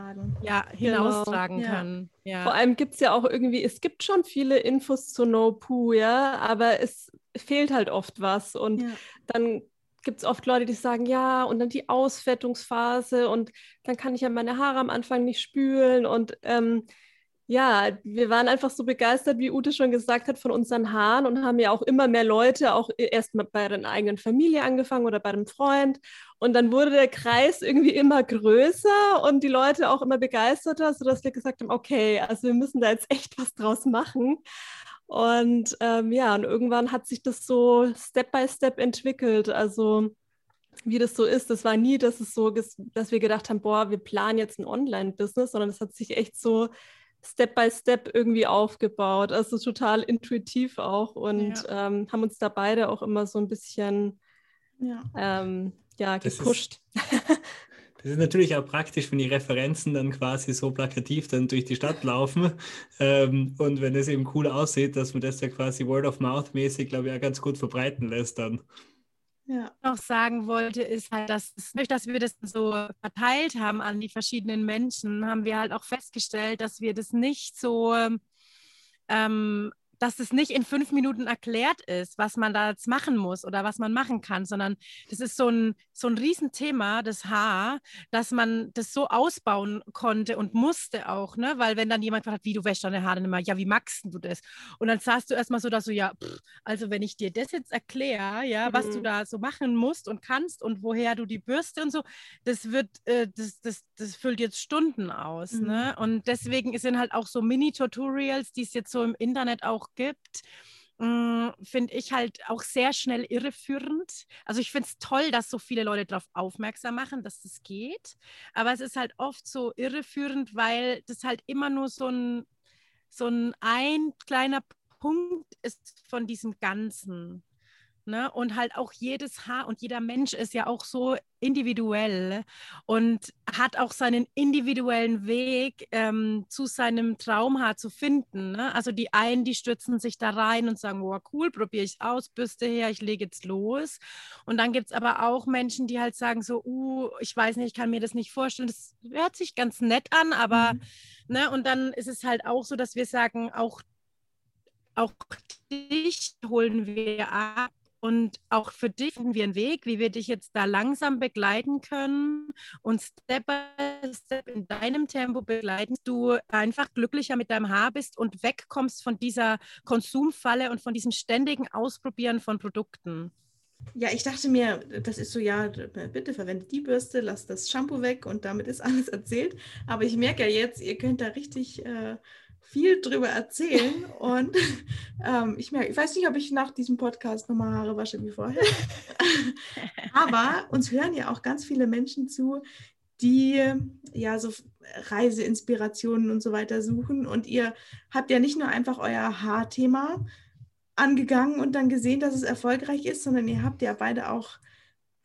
ja, genau. hinaustragen genau. können. Ja. Vor allem gibt es ja auch irgendwie, es gibt schon viele Infos zu No Poo, ja, aber es fehlt halt oft was und ja. dann gibt es oft Leute, die sagen, ja, und dann die Ausfettungsphase und dann kann ich ja meine Haare am Anfang nicht spülen und ähm, ja, wir waren einfach so begeistert, wie Ute schon gesagt hat, von unseren Haaren und haben ja auch immer mehr Leute, auch erst mal bei der eigenen Familie angefangen oder bei einem Freund. Und dann wurde der Kreis irgendwie immer größer und die Leute auch immer begeisterter, sodass wir gesagt haben, okay, also wir müssen da jetzt echt was draus machen. Und ähm, ja, und irgendwann hat sich das so Step by Step entwickelt. Also wie das so ist, das war nie, dass es so, dass wir gedacht haben, boah, wir planen jetzt ein Online-Business, sondern es hat sich echt so Step by Step irgendwie aufgebaut. Also total intuitiv auch und ja. ähm, haben uns da beide auch immer so ein bisschen ja, ähm, ja gepusht. [laughs] Das ist natürlich auch praktisch, wenn die Referenzen dann quasi so plakativ dann durch die Stadt laufen. [laughs] Ähm, und wenn es eben cool aussieht, dass man das ja quasi Word of Mouth mäßig, glaube ich, auch ganz gut verbreiten lässt dann. Ja. noch sagen wollte, ist halt, dass durch dass wir das so verteilt haben an die verschiedenen Menschen, haben wir halt auch festgestellt, dass wir das nicht so ähm, dass es nicht in fünf Minuten erklärt ist, was man da jetzt machen muss oder was man machen kann, sondern das ist so ein, so ein Riesenthema, das Haar, dass man das so ausbauen konnte und musste auch, ne? Weil wenn dann jemand fragt, wie du wäschst deine Haare immer, ja, wie magst du das? Und dann sagst du erstmal so, dass du, ja, pff, also wenn ich dir das jetzt erkläre, ja, mhm. was du mhm. da so machen musst und kannst und woher du die Bürste und so, das wird, äh, das, das, das füllt jetzt Stunden aus, ne? mhm. ne? Und deswegen sind halt auch so Mini-Tutorials, die es jetzt so im Internet auch gibt, finde ich halt auch sehr schnell irreführend. Also ich finde es toll, dass so viele Leute darauf aufmerksam machen, dass das geht. Aber es ist halt oft so irreführend, weil das halt immer nur so ein, so ein, ein kleiner Punkt ist von diesem Ganzen. Ne? Und halt auch jedes Haar und jeder Mensch ist ja auch so individuell und hat auch seinen individuellen Weg ähm, zu seinem Traumhaar zu finden. Ne? Also die einen, die stürzen sich da rein und sagen, oh cool, probiere ich aus, Bürste her, ich lege jetzt los. Und dann gibt es aber auch Menschen, die halt sagen so, uh, ich weiß nicht, ich kann mir das nicht vorstellen. Das hört sich ganz nett an, aber, mhm. ne? und dann ist es halt auch so, dass wir sagen, auch auch dich holen wir ab und auch für dich finden wir einen Weg, wie wir dich jetzt da langsam begleiten können und Step by Step in deinem Tempo begleiten, du einfach glücklicher mit deinem Haar bist und wegkommst von dieser Konsumfalle und von diesem ständigen Ausprobieren von Produkten. Ja, ich dachte mir, das ist so, ja, bitte verwendet die Bürste, lasst das Shampoo weg und damit ist alles erzählt. Aber ich merke ja jetzt, ihr könnt da richtig äh, viel drüber erzählen. Und [laughs] ähm, ich, merke, ich weiß nicht, ob ich nach diesem Podcast nochmal Haare wasche wie vorher. [laughs] Aber uns hören ja auch ganz viele Menschen zu, die ja so Reiseinspirationen und so weiter suchen. Und ihr habt ja nicht nur einfach euer Haarthema angegangen und dann gesehen, dass es erfolgreich ist, sondern ihr habt ja beide auch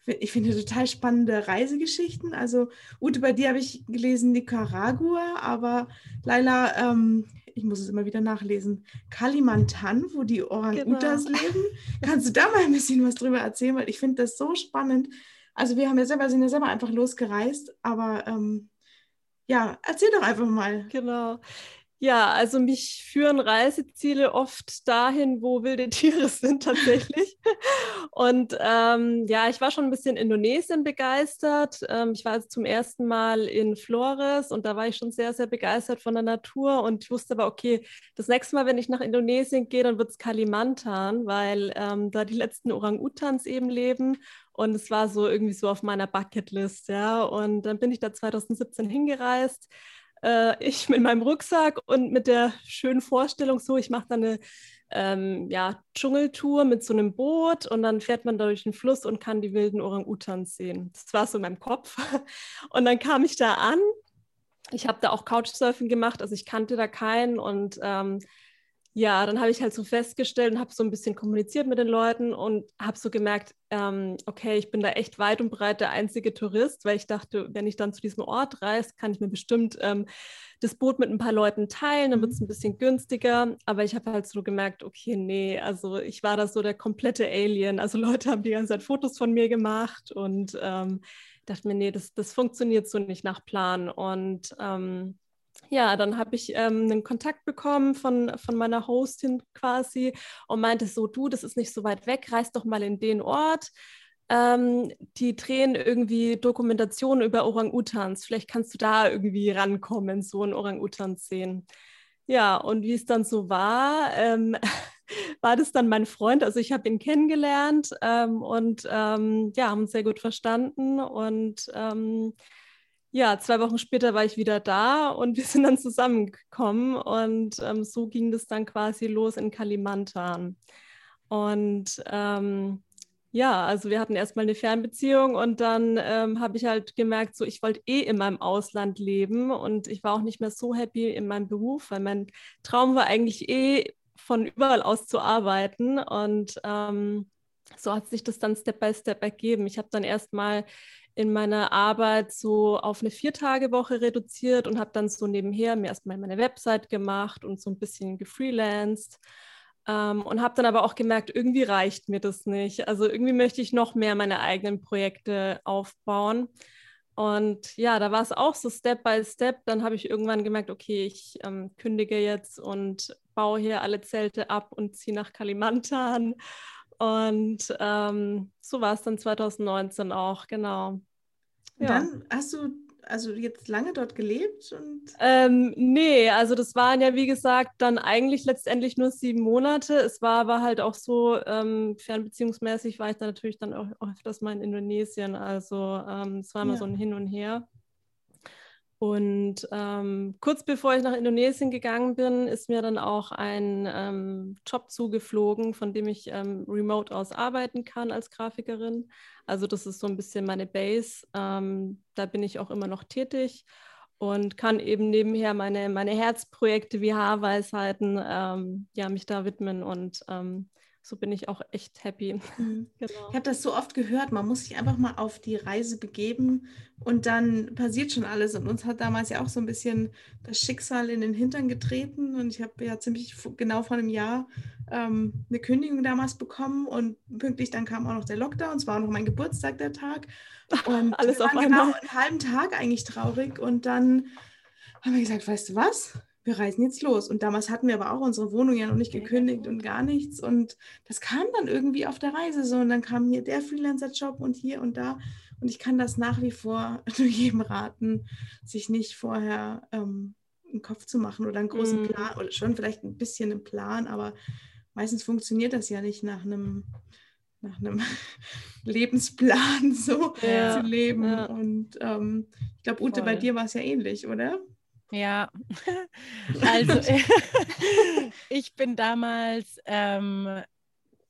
ich finde total spannende Reisegeschichten. Also Ute, bei dir habe ich gelesen Nicaragua, aber Laila, ähm, ich muss es immer wieder nachlesen, Kalimantan, wo die Orang-Utas genau. leben. Kannst du da mal ein bisschen was drüber erzählen? Weil ich finde das so spannend. Also wir haben ja selber, sind ja selber einfach losgereist, aber ähm, ja, erzähl doch einfach mal. Genau. Ja, also mich führen Reiseziele oft dahin, wo wilde [laughs] Tiere sind tatsächlich. Und ähm, ja, ich war schon ein bisschen Indonesien begeistert. Ähm, ich war also zum ersten Mal in Flores und da war ich schon sehr, sehr begeistert von der Natur. Und ich wusste aber, okay, das nächste Mal, wenn ich nach Indonesien gehe, dann wird es Kalimantan, weil ähm, da die letzten Orang-Utans eben leben. Und es war so irgendwie so auf meiner Bucketlist, ja. Und dann bin ich da 2017 hingereist äh, ich mit meinem Rucksack und mit der schönen Vorstellung, so, ich mache dann eine ähm, ja, Dschungeltour mit so einem Boot und dann fährt man da durch den Fluss und kann die wilden Orang-Utans sehen. Das war so in meinem Kopf. [laughs] Und dann kam ich da an. Ich habe da auch Couchsurfing gemacht, also ich kannte da keinen und ähm, ja, dann habe ich halt so festgestellt und habe so ein bisschen kommuniziert mit den Leuten und habe so gemerkt, ähm, okay, ich bin da echt weit und breit der einzige Tourist, weil ich dachte, wenn ich dann zu diesem Ort reise, kann ich mir bestimmt ähm, das Boot mit ein paar Leuten teilen, dann wird es mhm. ein bisschen günstiger. Aber ich habe halt so gemerkt, okay, nee, also ich war da so der komplette Alien. Also Leute haben die ganze Zeit Fotos von mir gemacht und ähm, dachte mir, nee, das, das funktioniert so nicht nach Plan. Und ähm, ja, dann habe ich ähm, einen Kontakt bekommen von, von meiner Hostin quasi und meinte so, du, das ist nicht so weit weg, reist doch mal in den Ort. Ähm, die drehen irgendwie Dokumentationen über Orang-Utans. Vielleicht kannst du da irgendwie rankommen, so ein Orang-Utan sehen. Ja, und wie es dann so war, ähm, [laughs] war das dann mein Freund. Also ich habe ihn kennengelernt ähm, und ähm, ja, haben uns sehr gut verstanden und ähm, ja, zwei Wochen später war ich wieder da und wir sind dann zusammengekommen und ähm, so ging das dann quasi los in Kalimantan. Und ähm, ja, also wir hatten erstmal eine Fernbeziehung und dann ähm, habe ich halt gemerkt, so ich wollte eh in meinem Ausland leben und ich war auch nicht mehr so happy in meinem Beruf, weil mein Traum war eigentlich eh von überall aus zu arbeiten und ähm, so hat sich das dann Step by Step ergeben. Ich habe dann erstmal in meiner Arbeit so auf eine Viertagewoche reduziert und habe dann so nebenher mir erstmal meine Website gemacht und so ein bisschen gefreelanced. Ähm, und habe dann aber auch gemerkt, irgendwie reicht mir das nicht. Also irgendwie möchte ich noch mehr meine eigenen Projekte aufbauen. Und ja, da war es auch so Step by Step. Dann habe ich irgendwann gemerkt, okay, ich ähm, kündige jetzt und baue hier alle Zelte ab und ziehe nach Kalimantan und ähm, so war es dann 2019 auch, genau. Ja. Dann hast du also jetzt lange dort gelebt? Und ähm, nee, also das waren ja wie gesagt dann eigentlich letztendlich nur sieben Monate. Es war aber halt auch so, ähm, fernbeziehungsmäßig war ich dann natürlich dann auch öfters mal in Indonesien. Also ähm, es war immer ja. so ein Hin und Her. Und ähm, kurz bevor ich nach Indonesien gegangen bin, ist mir dann auch ein ähm, Job zugeflogen, von dem ich ähm, remote aus arbeiten kann als Grafikerin. Also das ist so ein bisschen meine Base. Ähm, da bin ich auch immer noch tätig und kann eben nebenher meine, meine Herzprojekte wie Haarweisheiten ähm, ja, mich da widmen und ähm, so bin ich auch echt happy. Mhm. [laughs] Genau. Ich habe das so oft gehört, man muss sich einfach mal auf die Reise begeben und dann passiert schon alles. Und uns hat damals ja auch so ein bisschen das Schicksal in den Hintern getreten. Und ich habe ja ziemlich genau vor einem Jahr ähm, eine Kündigung damals bekommen und pünktlich dann kam auch noch der Lockdown. Es war auch noch mein Geburtstag der Tag. [laughs] Und alles auf einmal. Genau einen halben Tag eigentlich traurig. Und dann haben wir gesagt, weißt du was? Wir reisen jetzt los. Und damals hatten wir aber auch unsere Wohnung ja noch nicht gekündigt und gar nichts. Und das kam dann irgendwie auf der Reise so. Und dann kam hier der Freelancer-Job und hier und da. Und ich kann das nach wie vor [laughs] nur jedem raten, sich nicht vorher ähm, einen Kopf zu machen oder einen großen mm. Plan oder schon vielleicht ein bisschen einen Plan, aber meistens funktioniert das ja nicht nach einem nach einem [laughs] Lebensplan [laughs] so ja, zu leben. Ja. Und ähm, ich glaube, Ute, Voll. bei dir war es ja ähnlich, oder? Ja, [laughs] also [laughs] [laughs] ich bin damals, ähm,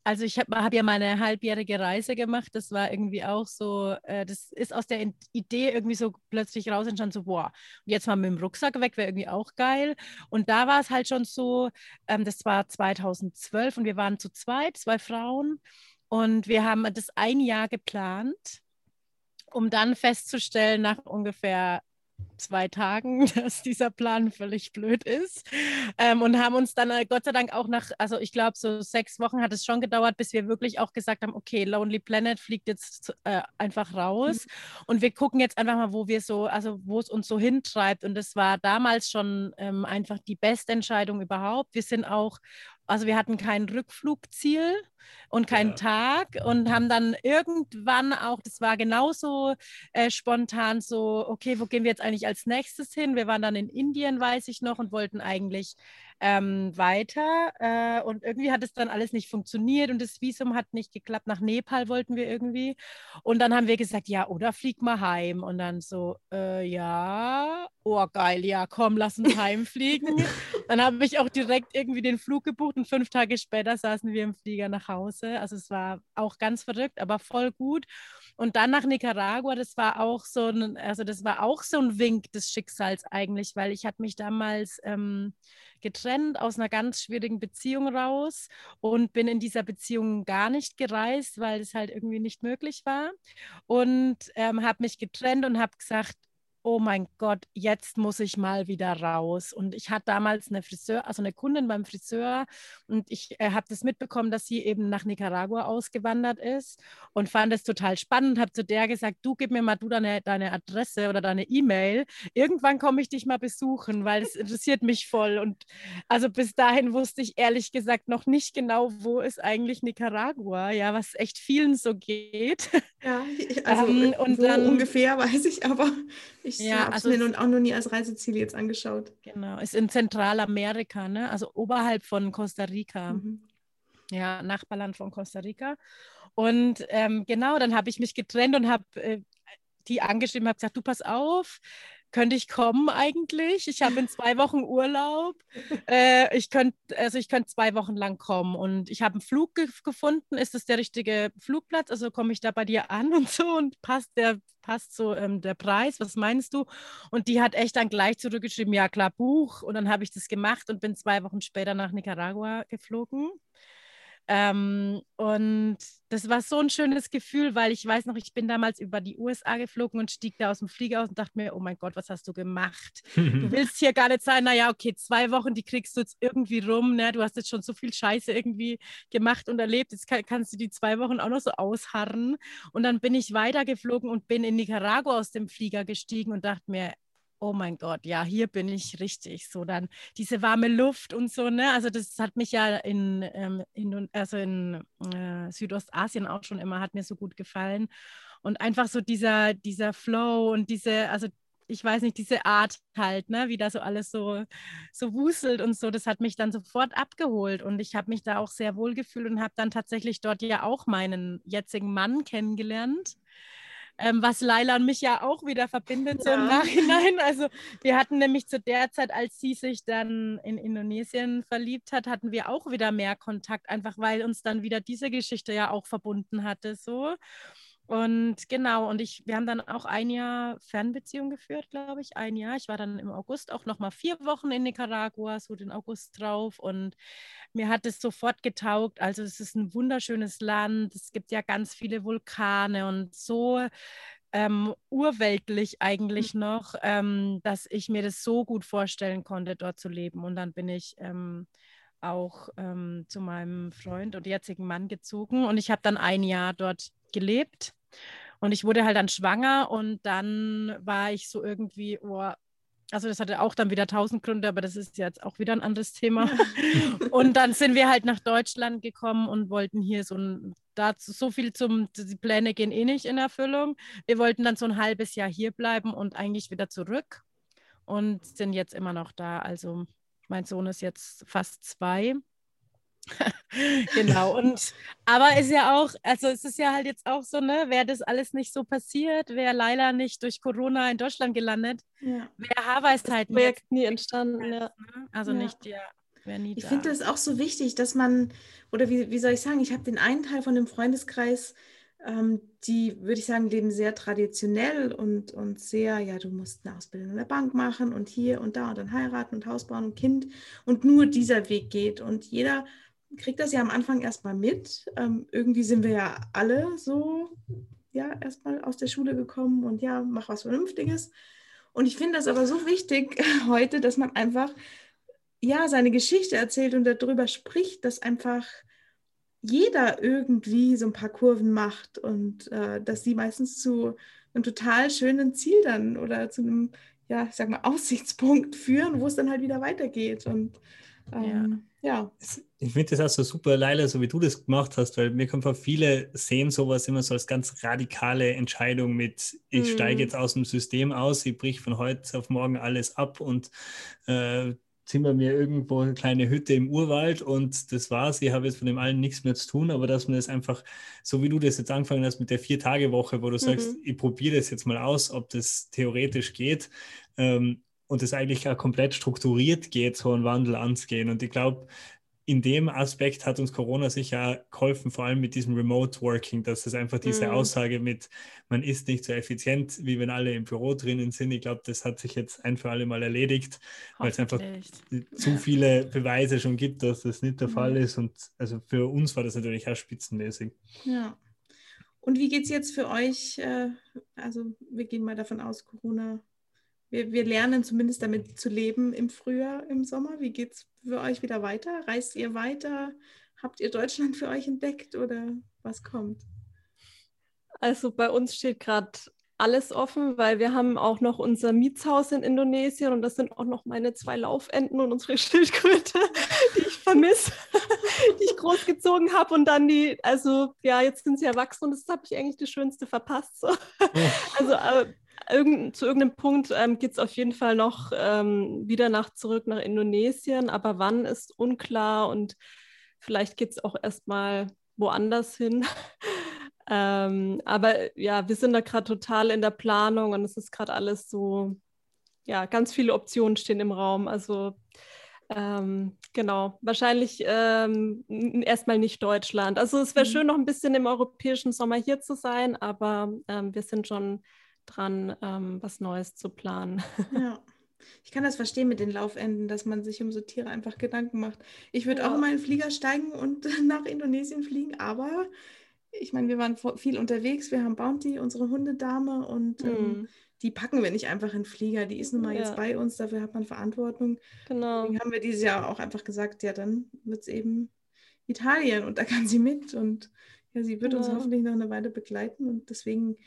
also ich habe hab ja meine halbjährige Reise gemacht. Das war irgendwie auch so, äh, das ist aus der Idee irgendwie so plötzlich raus entstanden, so, boah, und jetzt mal mit dem Rucksack weg, wäre irgendwie auch geil. Und da war es halt schon so, ähm, das war 2012 und wir waren zu zweit, zwei Frauen. Und wir haben das ein Jahr geplant, um dann festzustellen, nach ungefähr zwei Tagen, [laughs] dass dieser Plan völlig blöd ist. Ähm, und haben uns dann äh, Gott sei Dank auch nach, also ich glaube, so sechs Wochen hat es schon gedauert, bis wir wirklich auch gesagt haben, okay, Lonely Planet fliegt jetzt äh, einfach raus. Mhm. Und wir gucken jetzt einfach mal, wo wir so, also wo es uns so hintreibt. Und das war damals schon ähm, einfach die beste Entscheidung überhaupt. Wir sind auch also wir hatten kein Rückflugziel und keinen ja. Tag und haben dann irgendwann auch, das war genauso äh, spontan so, okay, wo gehen wir jetzt eigentlich als nächstes hin? Wir waren dann in Indien, weiß ich noch, und wollten eigentlich ähm, weiter. Äh, und irgendwie hat es dann alles nicht funktioniert und das Visum hat nicht geklappt. Nach Nepal wollten wir irgendwie. Und dann haben wir gesagt, ja, oder flieg mal heim. Und dann so, äh, ja, oh geil, ja, komm, lass uns heimfliegen. [laughs] dann habe ich auch direkt irgendwie den Flug gebucht und fünf Tage später saßen wir im Flieger nach Hause. Also es war auch ganz verrückt, aber voll gut. Und dann nach Nicaragua, das war auch so ein, also das war auch so ein Wink des Schicksals eigentlich, weil ich hatte mich damals ähm, getrennt aus einer ganz schwierigen Beziehung raus und bin in dieser Beziehung gar nicht gereist, weil es halt irgendwie nicht möglich war. Und ähm, habe mich getrennt und habe gesagt, oh mein Gott, jetzt muss ich mal wieder raus. Und ich hatte damals eine Friseur, also eine Kundin beim Friseur und ich äh, habe das mitbekommen, dass sie eben nach Nicaragua ausgewandert ist und fand es total spannend, habe zu der gesagt, du gib mir mal du deine, deine Adresse oder deine E-Mail. Irgendwann komme ich dich mal besuchen, weil es interessiert mich voll. Und also bis dahin wusste ich ehrlich gesagt noch nicht genau, wo ist eigentlich Nicaragua, ja, was echt vielen so geht. Ja, also ähm, und dann, ungefähr [laughs] weiß ich, aber ich ja, habe es also mir auch noch nie als Reiseziel jetzt angeschaut. Genau, ist in Zentralamerika, ne? also oberhalb von Costa Rica. Mhm. Ja, Nachbarland von Costa Rica. Und ähm, genau, dann habe ich mich getrennt und habe äh, die angeschrieben, habe gesagt, du pass auf, könnte ich kommen eigentlich? Ich habe in [laughs] zwei Wochen Urlaub. Äh, ich könnte also ich könnte zwei Wochen lang kommen und ich habe einen Flug ge gefunden. Ist das der richtige Flugplatz? Also komme ich da bei dir an [laughs] und so und passt der passt so ähm, der Preis? Was meinst du? Und die hat echt dann gleich zurückgeschrieben, ja klar Buch. Und dann habe ich das gemacht und bin zwei Wochen später nach Nicaragua geflogen. Ähm, und das war so ein schönes Gefühl, weil ich weiß noch, ich bin damals über die USA geflogen und stieg da aus dem Flieger aus und dachte mir, oh mein Gott, was hast du gemacht? Du [laughs] willst hier gar nicht sein. Naja, okay, zwei Wochen, die kriegst du jetzt irgendwie rum. Ne? Du hast jetzt schon so viel Scheiße irgendwie gemacht und erlebt. Jetzt kann, kannst du die zwei Wochen auch noch so ausharren. Und dann bin ich weitergeflogen und bin in Nicaragua aus dem Flieger gestiegen und dachte mir, oh mein Gott, ja, hier bin ich richtig. So dann diese warme Luft und so, ne? Also das hat mich ja in, ähm, in also in äh, Südostasien auch schon immer, hat mir so gut gefallen. Und einfach so dieser, dieser Flow und diese, also ich weiß nicht, diese Art halt, ne, wie da so alles so, so wuselt und so, das hat mich dann sofort abgeholt und ich habe mich da auch sehr wohl gefühlt und habe dann tatsächlich dort ja auch meinen jetzigen Mann kennengelernt ähm, was Laila und mich ja auch wieder verbindet, ja. so im Nachhinein. Also wir hatten nämlich zu der Zeit, als sie sich dann in Indonesien verliebt hat, hatten wir auch wieder mehr Kontakt, einfach weil uns dann wieder diese Geschichte ja auch verbunden hatte, so. Und genau, und ich, wir haben dann auch ein Jahr Fernbeziehung geführt, glaube ich, ein Jahr. Ich war dann im August auch noch mal vier Wochen in Nicaragua, so den August drauf. Und mir hat es sofort getaugt. Also es ist ein wunderschönes Land. Es gibt ja ganz viele Vulkane und so ähm, urweltlich eigentlich mhm. noch, ähm, dass ich mir das so gut vorstellen konnte, dort zu leben. Und dann bin ich ähm, auch ähm, zu meinem Freund und jetzigen Mann gezogen und ich habe dann ein Jahr dort gelebt. Und ich wurde halt dann schwanger und dann war ich so irgendwie, oh, also das hatte auch dann wieder tausend Gründe, aber das ist jetzt auch wieder ein anderes Thema. [laughs] und dann sind wir halt nach Deutschland gekommen und wollten hier so ein, dazu so viel zum, die Pläne gehen eh nicht in Erfüllung. Wir wollten dann so ein halbes Jahr hier bleiben und eigentlich wieder zurück und sind jetzt immer noch da. Also mein Sohn ist jetzt fast zwei [laughs] genau, und aber ist ja auch, also es ist ja halt jetzt auch so, ne, wäre das alles nicht so passiert, wäre Leila nicht durch Corona in Deutschland gelandet, ja. wäre Haarweisheit das Projekt nie entstanden, ja. Ne? Also ja. nicht, ja, nie Ich finde es auch so wichtig, dass man, oder wie, wie soll ich sagen, ich habe den einen Teil von dem Freundeskreis, die, würde ich sagen, leben sehr traditionell und, und sehr, ja, du musst eine Ausbildung in der Bank machen und hier und da und dann heiraten und Haus bauen und Kind und nur dieser Weg geht und jeder kriegt das ja am Anfang erstmal mit. Ähm, irgendwie sind wir ja alle so, ja, erstmal aus der Schule gekommen und ja, mach was Vernünftiges. Und ich finde das aber so wichtig [laughs] heute, dass man einfach, ja, seine Geschichte erzählt und darüber spricht, dass einfach jeder irgendwie so ein paar Kurven macht und äh, dass sie meistens zu einem total schönen Ziel dann oder zu einem, ja, ich sag mal, [laughs] Aussichtspunkt führen, wo es dann halt wieder weitergeht. Und ähm, ja. ja. Ich finde das auch so super, Leila, so wie du das gemacht hast, weil mir kommt vor, viele sehen sowas immer so als ganz radikale Entscheidung mit, ich mhm. steige jetzt aus dem System aus, ich brich von heute auf morgen alles ab und äh, zimmer mir irgendwo eine kleine Hütte im Urwald und das war's. Ich habe jetzt von dem allen nichts mehr zu tun, aber dass man das einfach, so wie du das jetzt angefangen hast mit der Vier-Tage-Woche, wo du mhm. sagst, ich probiere das jetzt mal aus, ob das theoretisch geht. Ähm, und es eigentlich auch komplett strukturiert geht, so einen Wandel anzugehen. Und ich glaube, in dem Aspekt hat uns Corona sicher geholfen, vor allem mit diesem Remote Working, dass es einfach diese mhm. Aussage mit, man ist nicht so effizient, wie wenn alle im Büro drinnen sind. Ich glaube, das hat sich jetzt ein für alle Mal erledigt, weil es einfach zu viele Beweise schon gibt, dass das nicht der mhm. Fall ist. Und also für uns war das natürlich auch spitzenmäßig. Ja. Und wie geht es jetzt für euch? Äh, also wir gehen mal davon aus, Corona wir, wir lernen zumindest damit zu leben im Frühjahr, im Sommer. Wie geht es für euch wieder weiter? Reist ihr weiter? Habt ihr Deutschland für euch entdeckt oder was kommt? Also bei uns steht gerade alles offen, weil wir haben auch noch unser Mietshaus in Indonesien und das sind auch noch meine zwei Laufenden und unsere [laughs] Schildkröte, die ich vermisse, [laughs] die ich großgezogen habe und dann die, also ja, jetzt sind sie erwachsen und das habe ich eigentlich das Schönste verpasst. So. Also äh, irgend, zu irgendeinem Punkt ähm, geht es auf jeden Fall noch ähm, wieder nach zurück nach Indonesien, aber wann ist unklar und vielleicht geht es auch erstmal woanders hin. [laughs] ähm, aber ja, wir sind da gerade total in der Planung und es ist gerade alles so, ja, ganz viele Optionen stehen im Raum. Also ähm, genau, wahrscheinlich ähm, erstmal nicht Deutschland. Also es wäre mhm. schön, noch ein bisschen im europäischen Sommer hier zu sein, aber ähm, wir sind schon dran, ähm, was Neues zu planen. [laughs] Ja. Ich kann das verstehen mit den Laufenden, dass man sich um so Tiere einfach Gedanken macht. Ich würde ja. auch mal in den Flieger steigen und [laughs] nach Indonesien fliegen, aber ich meine, wir waren viel unterwegs, wir haben Bounty, unsere Hundedame und ähm, mhm. die packen wir nicht einfach in den Flieger. Die ist nun mal ja. jetzt bei uns, dafür hat man Verantwortung. Genau. Deswegen haben wir dieses Jahr auch einfach gesagt, ja, dann wird es eben Italien und da [laughs] kann sie mit und ja, sie wird ja. uns hoffentlich noch eine Weile begleiten und deswegen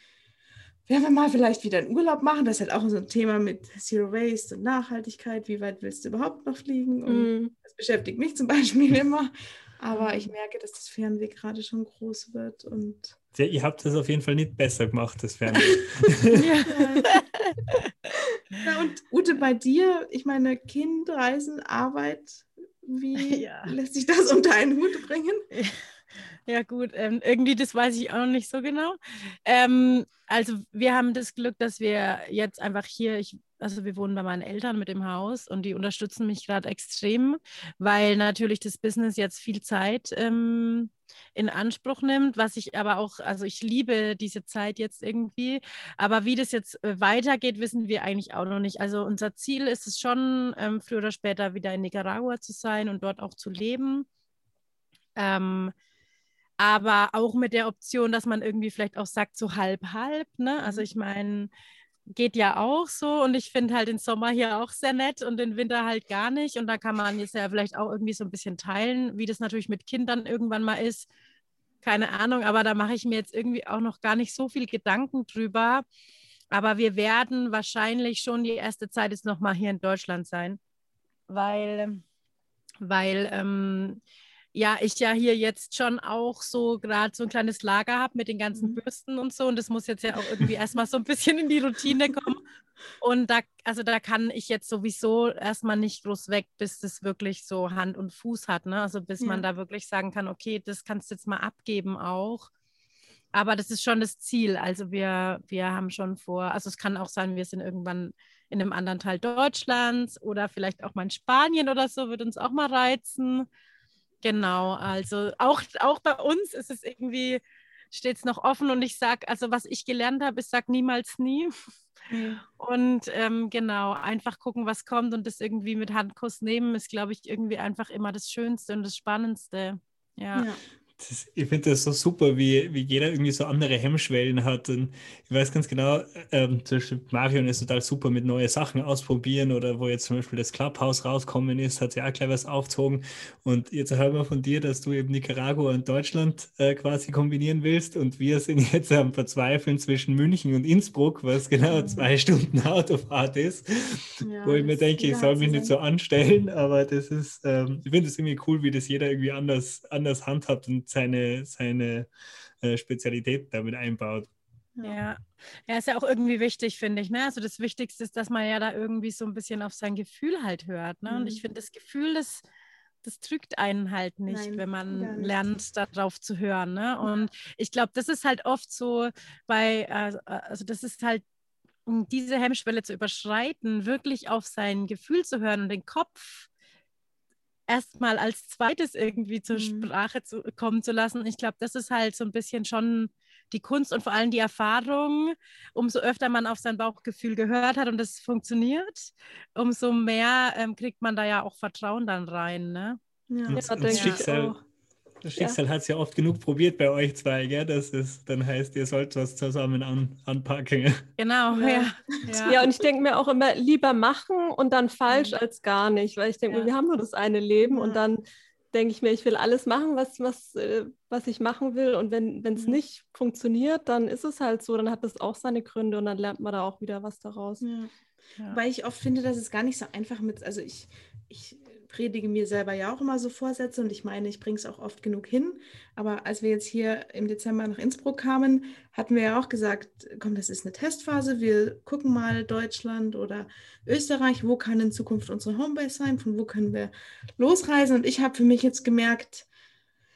werden wir mal vielleicht wieder einen Urlaub machen. Das ist halt auch so ein Thema mit Zero Waste und Nachhaltigkeit. Wie weit willst du überhaupt noch fliegen? Und mm. Das beschäftigt mich zum Beispiel [laughs] immer. Aber ich merke, dass das Fernweh gerade schon groß wird. Und ja, ihr habt das auf jeden Fall nicht besser gemacht, das Fernweh. [laughs] ja. [laughs] und Ute, bei dir, ich meine, Kind, Reisen, Arbeit, wie ja. lässt sich das unter einen Hut bringen? Ja, gut, ähm, irgendwie, das weiß ich auch noch nicht so genau. Ähm, also, wir haben das Glück, dass wir jetzt einfach hier, ich, also, wir wohnen bei meinen Eltern mit dem Haus und die unterstützen mich gerade extrem, weil natürlich das Business jetzt viel Zeit ähm, in Anspruch nimmt, was ich aber auch, also, ich liebe diese Zeit jetzt irgendwie, aber wie das jetzt äh, weitergeht, wissen wir eigentlich auch noch nicht. Also, unser Ziel ist es schon, ähm, früher oder später wieder in Nicaragua zu sein und dort auch zu leben. Ähm, aber auch mit der Option, dass man irgendwie vielleicht auch sagt, so halb, halb. Ne? Also mhm. ich meine, geht ja auch so und ich finde halt den Sommer hier auch sehr nett und den Winter halt gar nicht. Und da kann man jetzt ja vielleicht auch irgendwie so ein bisschen teilen, wie das natürlich mit Kindern irgendwann mal ist. Keine Ahnung, aber da mache ich mir jetzt irgendwie auch noch gar nicht so viel Gedanken drüber. Aber wir werden wahrscheinlich schon die erste Zeit jetzt nochmal hier in Deutschland sein, weil, weil ähm, ja, ich ja hier jetzt schon auch so gerade so ein kleines Lager habe mit den ganzen mhm. Bürsten und so. Und das muss jetzt ja auch irgendwie [laughs] erstmal so ein bisschen in die Routine kommen. Und da, also da kann ich jetzt sowieso erstmal nicht groß weg, bis das wirklich so Hand und Fuß hat. Ne? Also bis ja. man da wirklich sagen kann, okay, das kannst du jetzt mal abgeben auch. Aber das ist schon das Ziel. Also wir, wir haben schon vor, also es kann auch sein, wir sind irgendwann in einem anderen Teil Deutschlands oder vielleicht auch mal in Spanien oder so, wird uns auch mal reizen. Genau, also auch, auch bei uns ist es irgendwie, steht es noch offen und ich sage, also was ich gelernt habe, ist, sag niemals nie. Mhm. Und ähm, genau, einfach gucken, was kommt und das irgendwie mit Handkuss nehmen, ist, glaube ich, irgendwie einfach immer das Schönste und das Spannendste. ja. ja. Das, ich finde das so super, wie, wie jeder irgendwie so andere Hemmschwellen hat. Und ich weiß ganz genau, ähm, zum Beispiel Marion ist total super mit neuen Sachen ausprobieren oder wo jetzt zum Beispiel das Clubhouse rauskommen ist, hat sie auch gleich was aufgezogen. Und jetzt hören wir von dir, dass du eben Nicaragua und Deutschland äh, quasi kombinieren willst. Und wir sind [laughs] jetzt am Verzweifeln zwischen München und Innsbruck, was genau mhm. zwei Stunden Autofahrt ist. Ja, wo ich mir denke, ich soll mich nicht so anstellen, aber das ist, ähm, ich finde es irgendwie cool, wie das jeder irgendwie anders, anders handhabt und seine, seine äh, Spezialität damit einbaut. Ja. ja, ist ja auch irgendwie wichtig, finde ich. Ne? Also das Wichtigste ist, dass man ja da irgendwie so ein bisschen auf sein Gefühl halt hört. Ne? Mhm. Und ich mhm. finde, das Gefühl, das, das trügt einen halt nicht, Nein, wenn man lernt, darauf zu hören. Ne? Und ich glaube, das ist halt oft so bei, also, also das ist halt um diese Hemmschwelle zu überschreiten, wirklich auf sein Gefühl zu hören und den Kopf erstmal als zweites irgendwie zur mhm. Sprache zu, kommen zu lassen. Ich glaube, das ist halt so ein bisschen schon die Kunst und vor allem die Erfahrung. Umso öfter man auf sein Bauchgefühl gehört hat und es funktioniert, umso mehr ähm, kriegt man da ja auch Vertrauen dann rein. Ne? Ja, das, das Schicksal, das Schicksal ja. hat es ja oft genug probiert bei euch zwei, gell? dass es dann heißt, ihr sollt was zusammen an, anpacken. Genau, ja. Ja, ja und ich denke mir auch immer, lieber machen und dann falsch mhm. als gar nicht, weil ich denke mir, wir haben nur das eine Leben und dann denke ich mir, ich will alles machen, was, was, äh, was ich machen will. Und wenn es mhm. nicht funktioniert, dann ist es halt so, dann hat das auch seine Gründe und dann lernt man da auch wieder was daraus. Ja. Ja. Weil ich oft finde, dass es gar nicht so einfach mit, also ich, ich predige mir selber ja auch immer so Vorsätze und ich meine, ich bringe es auch oft genug hin. Aber als wir jetzt hier im Dezember nach Innsbruck kamen, hatten wir ja auch gesagt, komm, das ist eine Testphase. Wir gucken mal Deutschland oder Österreich, wo kann in Zukunft unsere Homebase sein, von wo können wir losreisen. Und ich habe für mich jetzt gemerkt,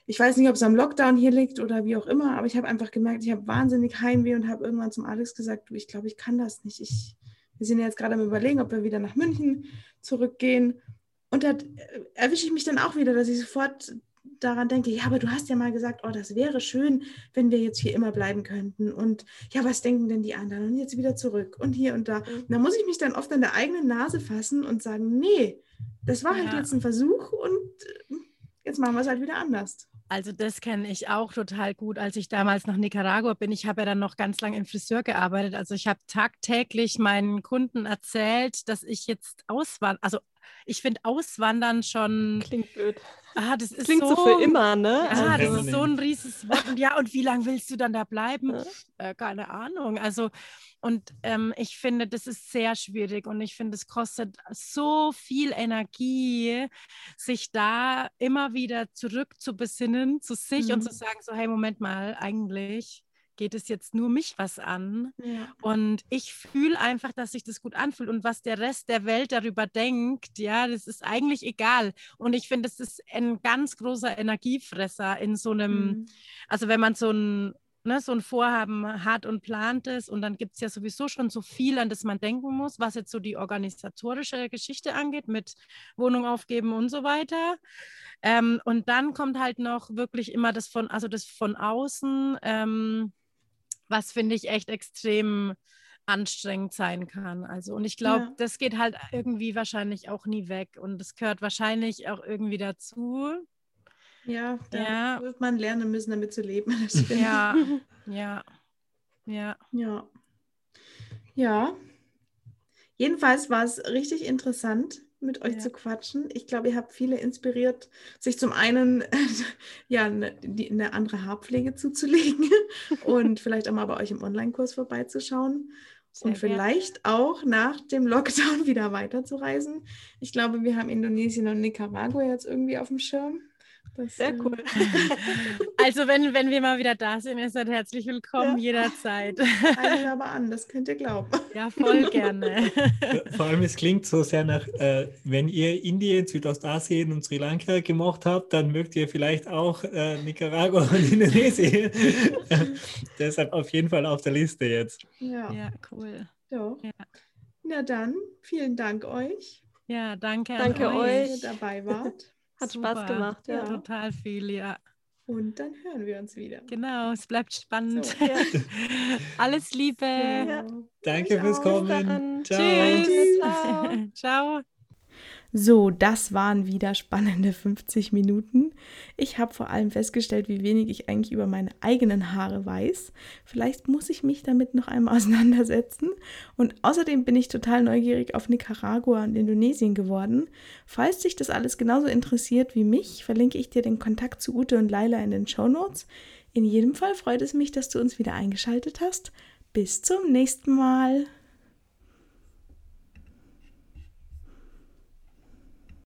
ich weiß nicht, ob es am Lockdown hier liegt oder wie auch immer, aber ich habe einfach gemerkt, ich habe wahnsinnig Heimweh und habe irgendwann zum Alex gesagt, du, ich glaube, ich kann das nicht. Ich, wir sind jetzt gerade am Überlegen, ob wir wieder nach München zurückgehen. Und da erwische ich mich dann auch wieder, dass ich sofort daran denke, ja, aber du hast ja mal gesagt, oh, das wäre schön, wenn wir jetzt hier immer bleiben könnten. Und ja, was denken denn die anderen? Und jetzt wieder zurück und hier und da. Mhm. Da muss ich mich dann oft an der eigenen Nase fassen und sagen, nee, das war halt ja. jetzt ein Versuch und äh, jetzt machen wir es halt wieder anders. Also das kenne ich auch total gut. Als ich damals nach Nicaragua bin, ich habe ja dann noch ganz lange im Friseur gearbeitet. Also ich habe tagtäglich meinen Kunden erzählt, dass ich jetzt auswandere, also ich finde Auswandern schon. Klingt blöd. Ah, das ist Klingt so, so für immer, ne? Ja, also das ist so ein rieses Wort. Und ja, und wie lange willst du dann da bleiben? Ja. Äh, keine Ahnung. Also, und ähm, ich finde, das ist sehr schwierig und ich finde, es kostet so viel Energie, sich da immer wieder zurück zu besinnen, zu sich mhm. und zu sagen, so, hey, Moment mal, eigentlich geht es jetzt nur mich was an. Ja. Und ich fühle einfach, dass sich das gut anfühlt. Und was der Rest der Welt darüber denkt, ja, das ist eigentlich egal. Und ich finde, das ist ein ganz großer Energiefresser in so einem, mhm. also wenn man so ein Ne, so ein Vorhaben hat und plant es und dann gibt es ja sowieso schon so viel, an das man denken muss, was jetzt so die organisatorische Geschichte angeht, mit Wohnung aufgeben und so weiter. Ähm, und dann kommt halt noch wirklich immer das von, also das von außen, ähm, was finde ich echt extrem anstrengend sein kann. Also, und ich glaube, ja. das geht halt irgendwie wahrscheinlich auch nie weg und das gehört wahrscheinlich auch irgendwie dazu. Ja, da ja. wird man lernen müssen, damit zu leben. [laughs] Ja, [laughs] ja, ja. Ja. Ja. Jedenfalls war es richtig interessant mit euch ja. zu quatschen. Ich glaube, ihr habt viele inspiriert, sich zum einen [laughs] ja eine, die, eine andere Haarpflege zuzulegen [laughs] und vielleicht auch mal bei euch im Online-Kurs vorbeizuschauen Sehr und vielleicht gerne. auch nach dem Lockdown [laughs] wieder weiterzureisen. Ich glaube, wir haben Indonesien und Nicaragua jetzt irgendwie auf dem Schirm. Das, Sehr cool. [laughs] also wenn, wenn wir mal wieder da sind, ihr seid herzlich willkommen ja. jederzeit. Eine aber an, das könnt ihr glauben. [laughs] Ja, voll gerne. [laughs] Vor allem, es klingt so sehr nach, äh, wenn ihr Indien, Südostasien und Sri Lanka gemacht habt, dann mögt ihr vielleicht auch äh, Nicaragua und Indonesien. Deshalb auf jeden Fall auf der Liste jetzt. Ja, ja cool. So. Ja. Na dann, vielen Dank euch. Ja, danke, danke euch, dass ihr dabei wart. Hat Super. Spaß gemacht, ja. ja. Total viel, ja. Und dann hören wir uns wieder. Genau, es bleibt spannend. So, [laughs] ja. Alles Liebe. Ja. Danke fürs Kommen. Ciao. Tschüss. Ciao. [laughs] Ciao. So, das waren wieder spannende 50 Minuten. Ich habe vor allem festgestellt, wie wenig ich eigentlich über meine eigenen Haare weiß. Vielleicht muss ich mich damit noch einmal [laughs] auseinandersetzen. Und außerdem bin ich total neugierig auf Nicaragua und Indonesien geworden. Falls dich das alles genauso interessiert wie mich, verlinke ich dir den Kontakt zu Ute und Laila in den Show Notes. In jedem Fall freut es mich, dass du uns wieder eingeschaltet hast. Bis zum nächsten Mal.